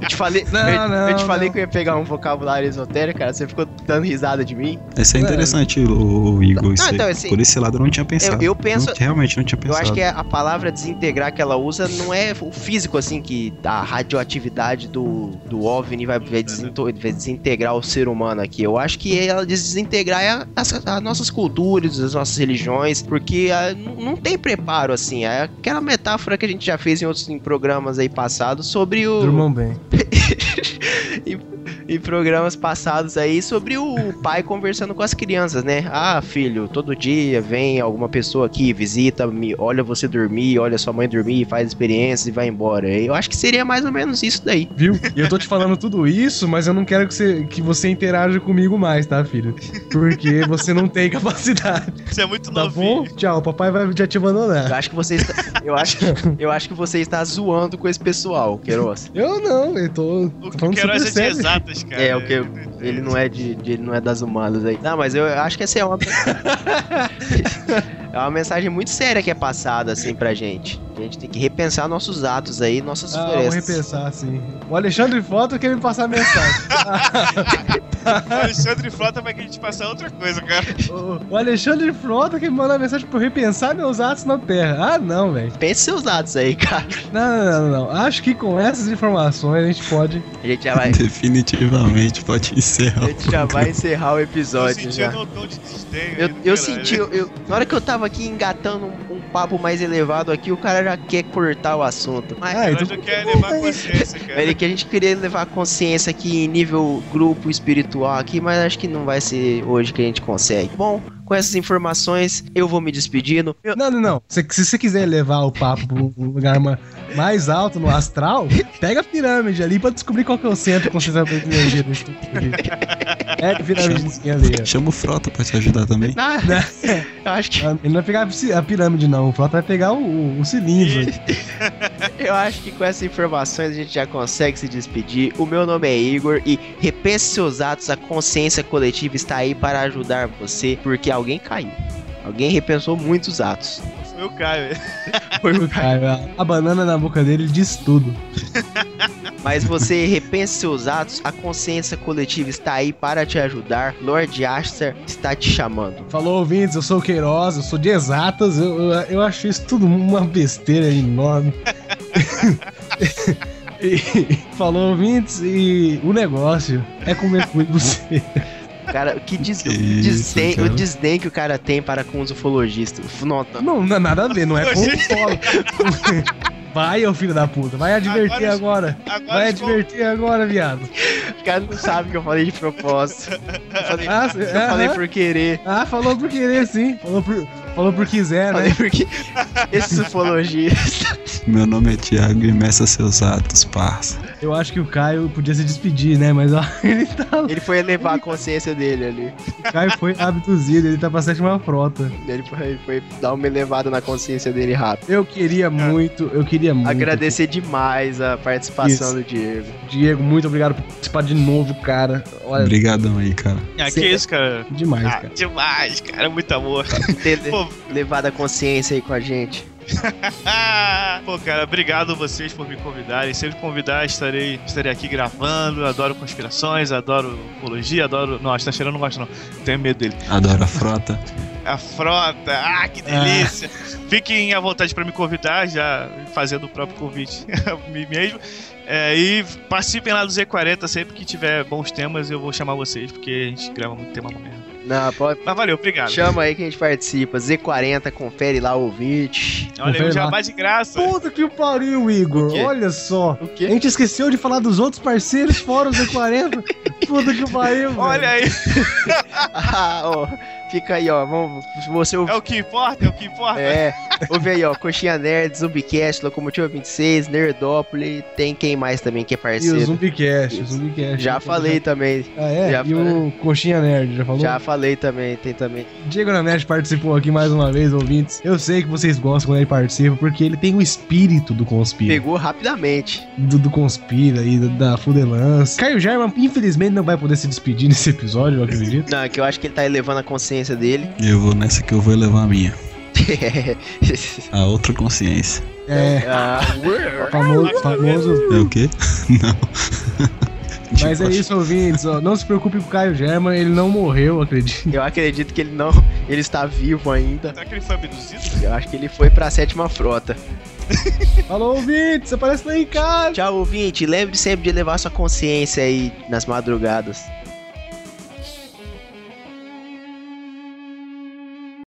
Eu te falei, Não, eu, não, eu te falei não. que eu ia pegar um vocabulário esotérico, cara. Você ficou dando risada de mim. Esse é É. interessante, o, o Igor. isso aí. então, assim, Por esse lado eu não tinha pensado. eu penso- Não- realmente não tinha Eu pensado. acho que é a palavra desintegrar que ela usa não é o físico, assim, que a radioatividade do, do OVNI vai, vai, vai desintegrar o ser humano aqui. Eu acho que ela desintegrar é as, as nossas culturas, as nossas religiões, porque ah, não não tem preparo, assim. É aquela metáfora que a gente já fez em outros em programas aí passados sobre o. Durmam bem. em programas passados aí sobre o pai conversando com as crianças, né? Ah, filho, todo dia vem alguma pessoa aqui, visita, me olha você dormir, olha sua mãe dormir, faz experiências e vai embora. Eu acho que seria mais ou menos isso daí. Viu? E eu tô te falando tudo isso, mas eu não quero que você, que você interaja comigo mais, tá, filho? Porque você não tem capacidade. Você é muito Tá novinho. bom? Tchau, papai vai já te Eu abandonar. acho que você está, eu acho, eu acho que você está zoando com esse pessoal, Queiroz. Eu não, eu tô, O tô falando Queiroz super é sério. exatas, cara. É, o que ele não é de, de- ele não é das humanas aí. Não, mas eu acho que essa é uma É uma mensagem muito séria que é passada assim pra gente. A gente tem que repensar nossos atos aí, nossas Ah, florestas. repensar, assim. O Alexandre Foto quer me passar a mensagem. O Alexandre Frota vai querer te passar outra coisa, cara. o Alexandre Frota quer me mandar mensagem pra eu repensar meus atos na Terra. Ah, não, velho. Pense seus atos aí, cara. Não, não, não, não. Acho que com essas informações a gente pode. A gente já vai, Definitivamente pode a encerrar. gente já vai encerrar o episódio sentindo já. um tom de desdenho. Eu, eu senti, eu, eu- na hora que eu tava aqui engatando um, um papo mais elevado aqui, o cara já quer cortar o assunto. Mas Ah, Eu então acho que é levar consciência, cara. ele que a gente queria levar consciência aqui em nível grupo espiritual aqui, mas acho que não vai ser hoje que a gente consegue. Bom, com essas informações, eu vou me despedindo. Meu- Não, não, não. Se, se você quiser levar o papo pra um lugar ma- mais alto no astral, pega a pirâmide ali pra descobrir qual que é o centro concentrador de energia do estudo. É a pirâmidezinha ali. ó. Chama o Frota pra te ajudar também. Ah, eu acho que Ele não vai pegar a pi- a pirâmide, não. O Frota vai pegar o, o- o cilindro. Eu acho que com essas informações a gente já consegue se despedir. O meu nome é Igor e repense seus atos, a consciência coletiva está aí para ajudar você, porque alguém caiu. Alguém repensou muitos atos. Foi o Caio. Foi o Cara, a banana na boca dele diz tudo. Mas você repense seus atos, a consciência coletiva está aí para te ajudar. Lord Aster está te chamando. Falou, ouvintes, eu sou o Queiroz, eu sou de exatas, eu, eu, eu acho isso tudo uma besteira enorme. E, falou, ouvintes, e o negócio é comer de você. Cara, que, des... Que o isso, desdém, cara. o desdém que o cara tem para com os ufologistas. Nota. Não, não é nada a ver, não é com o solo. Vai, ô filho da puta, vai advertir agora. Agora Vai eles vão- advertir agora, viado. Os caras não sabem que eu falei de propósito. Eu falei, Ah, eu falei aham. por querer. Ah, falou por querer, sim. Falou por, falou por quiser, Falei né? porque esses ufologistas. Meu nome é Thiago e meça seus atos, parça. Eu acho que o Caio podia se despedir, né? Mas ó, ele tá. Ele foi elevar a consciência dele ali. O Caio foi abduzido, ele tá pra sétima frota. Ele foi, foi dar uma elevada na consciência dele rápido. Eu queria muito, eu queria muito. Agradecer demais a participação Isso. do Diego. Diego, muito obrigado por participar de novo, cara. Olha, Obrigadão aí, cara. Ah, que isso, cara. demais, Ah, cara. demais, cara. Muito amor. Ter Pô. levado a consciência aí com a gente. Pô, cara, obrigado vocês por me convidarem. Sempre convidar, estarei, estarei aqui gravando. Adoro conspirações, adoro ufologia, adoro. Não, acho que eu não gosto, não. Tenho medo dele. Adoro a frota. A frota, ah, que delícia! Fiquem à vontade para me convidar, já fazendo o próprio convite a mim mesmo. É, e participem lá do Z40, sempre que tiver bons temas, eu vou chamar vocês, porque a gente grava muito tema merda. Não, pode. Mas valeu, obrigado. Chama aí que a gente participa. Z40, confere lá o ouvinte. Olha Confere o lá. jabá de graça. Puta que pariu, Igor. O quê? Olha só. O A quê? gente esqueceu de falar dos outros parceiros fora os Z40. Puta que pariu, Olha aí, Ah, ó. Fica aí, ó. Vamos, você é o que importa, é o que importa. É, ouve aí, ó. Coxinha Nerd, Zumbicast, Locomotiva 26, Nerdópolis. Tem quem mais também que é E o parceiro? Zumbicast, o Zumbicast. Já falei também. Ah, é? Já e o Coxinha Nerd, já falou? Já falei também, tem também. Diego Nanete participou aqui mais uma vez, ouvintes. Eu sei que vocês gostam quando ele participa, porque ele tem o espírito do Conspira. Pegou rapidamente. Do, do Conspira e da Fudelance. Caio German, infelizmente, não vai poder se despedir nesse episódio, eu acredito. Não, é que eu acho que ele tá elevando a consciência dele. Eu vou nessa que eu vou levar a minha. A outra consciência. É, Ah, famoso, famoso. É o quê? Não. Mas é isso, ouvintes. ó, não se preocupe com o Caio German, ele não morreu, acredito. eu acredito que ele não. Ele está vivo ainda. Será que ele foi abduzido? Eu acho que ele foi pra sétima frota. Falou, ouvintes, aparece lá em casa. Tchau, ouvinte. Lembre sempre de levar sua consciência aí nas madrugadas.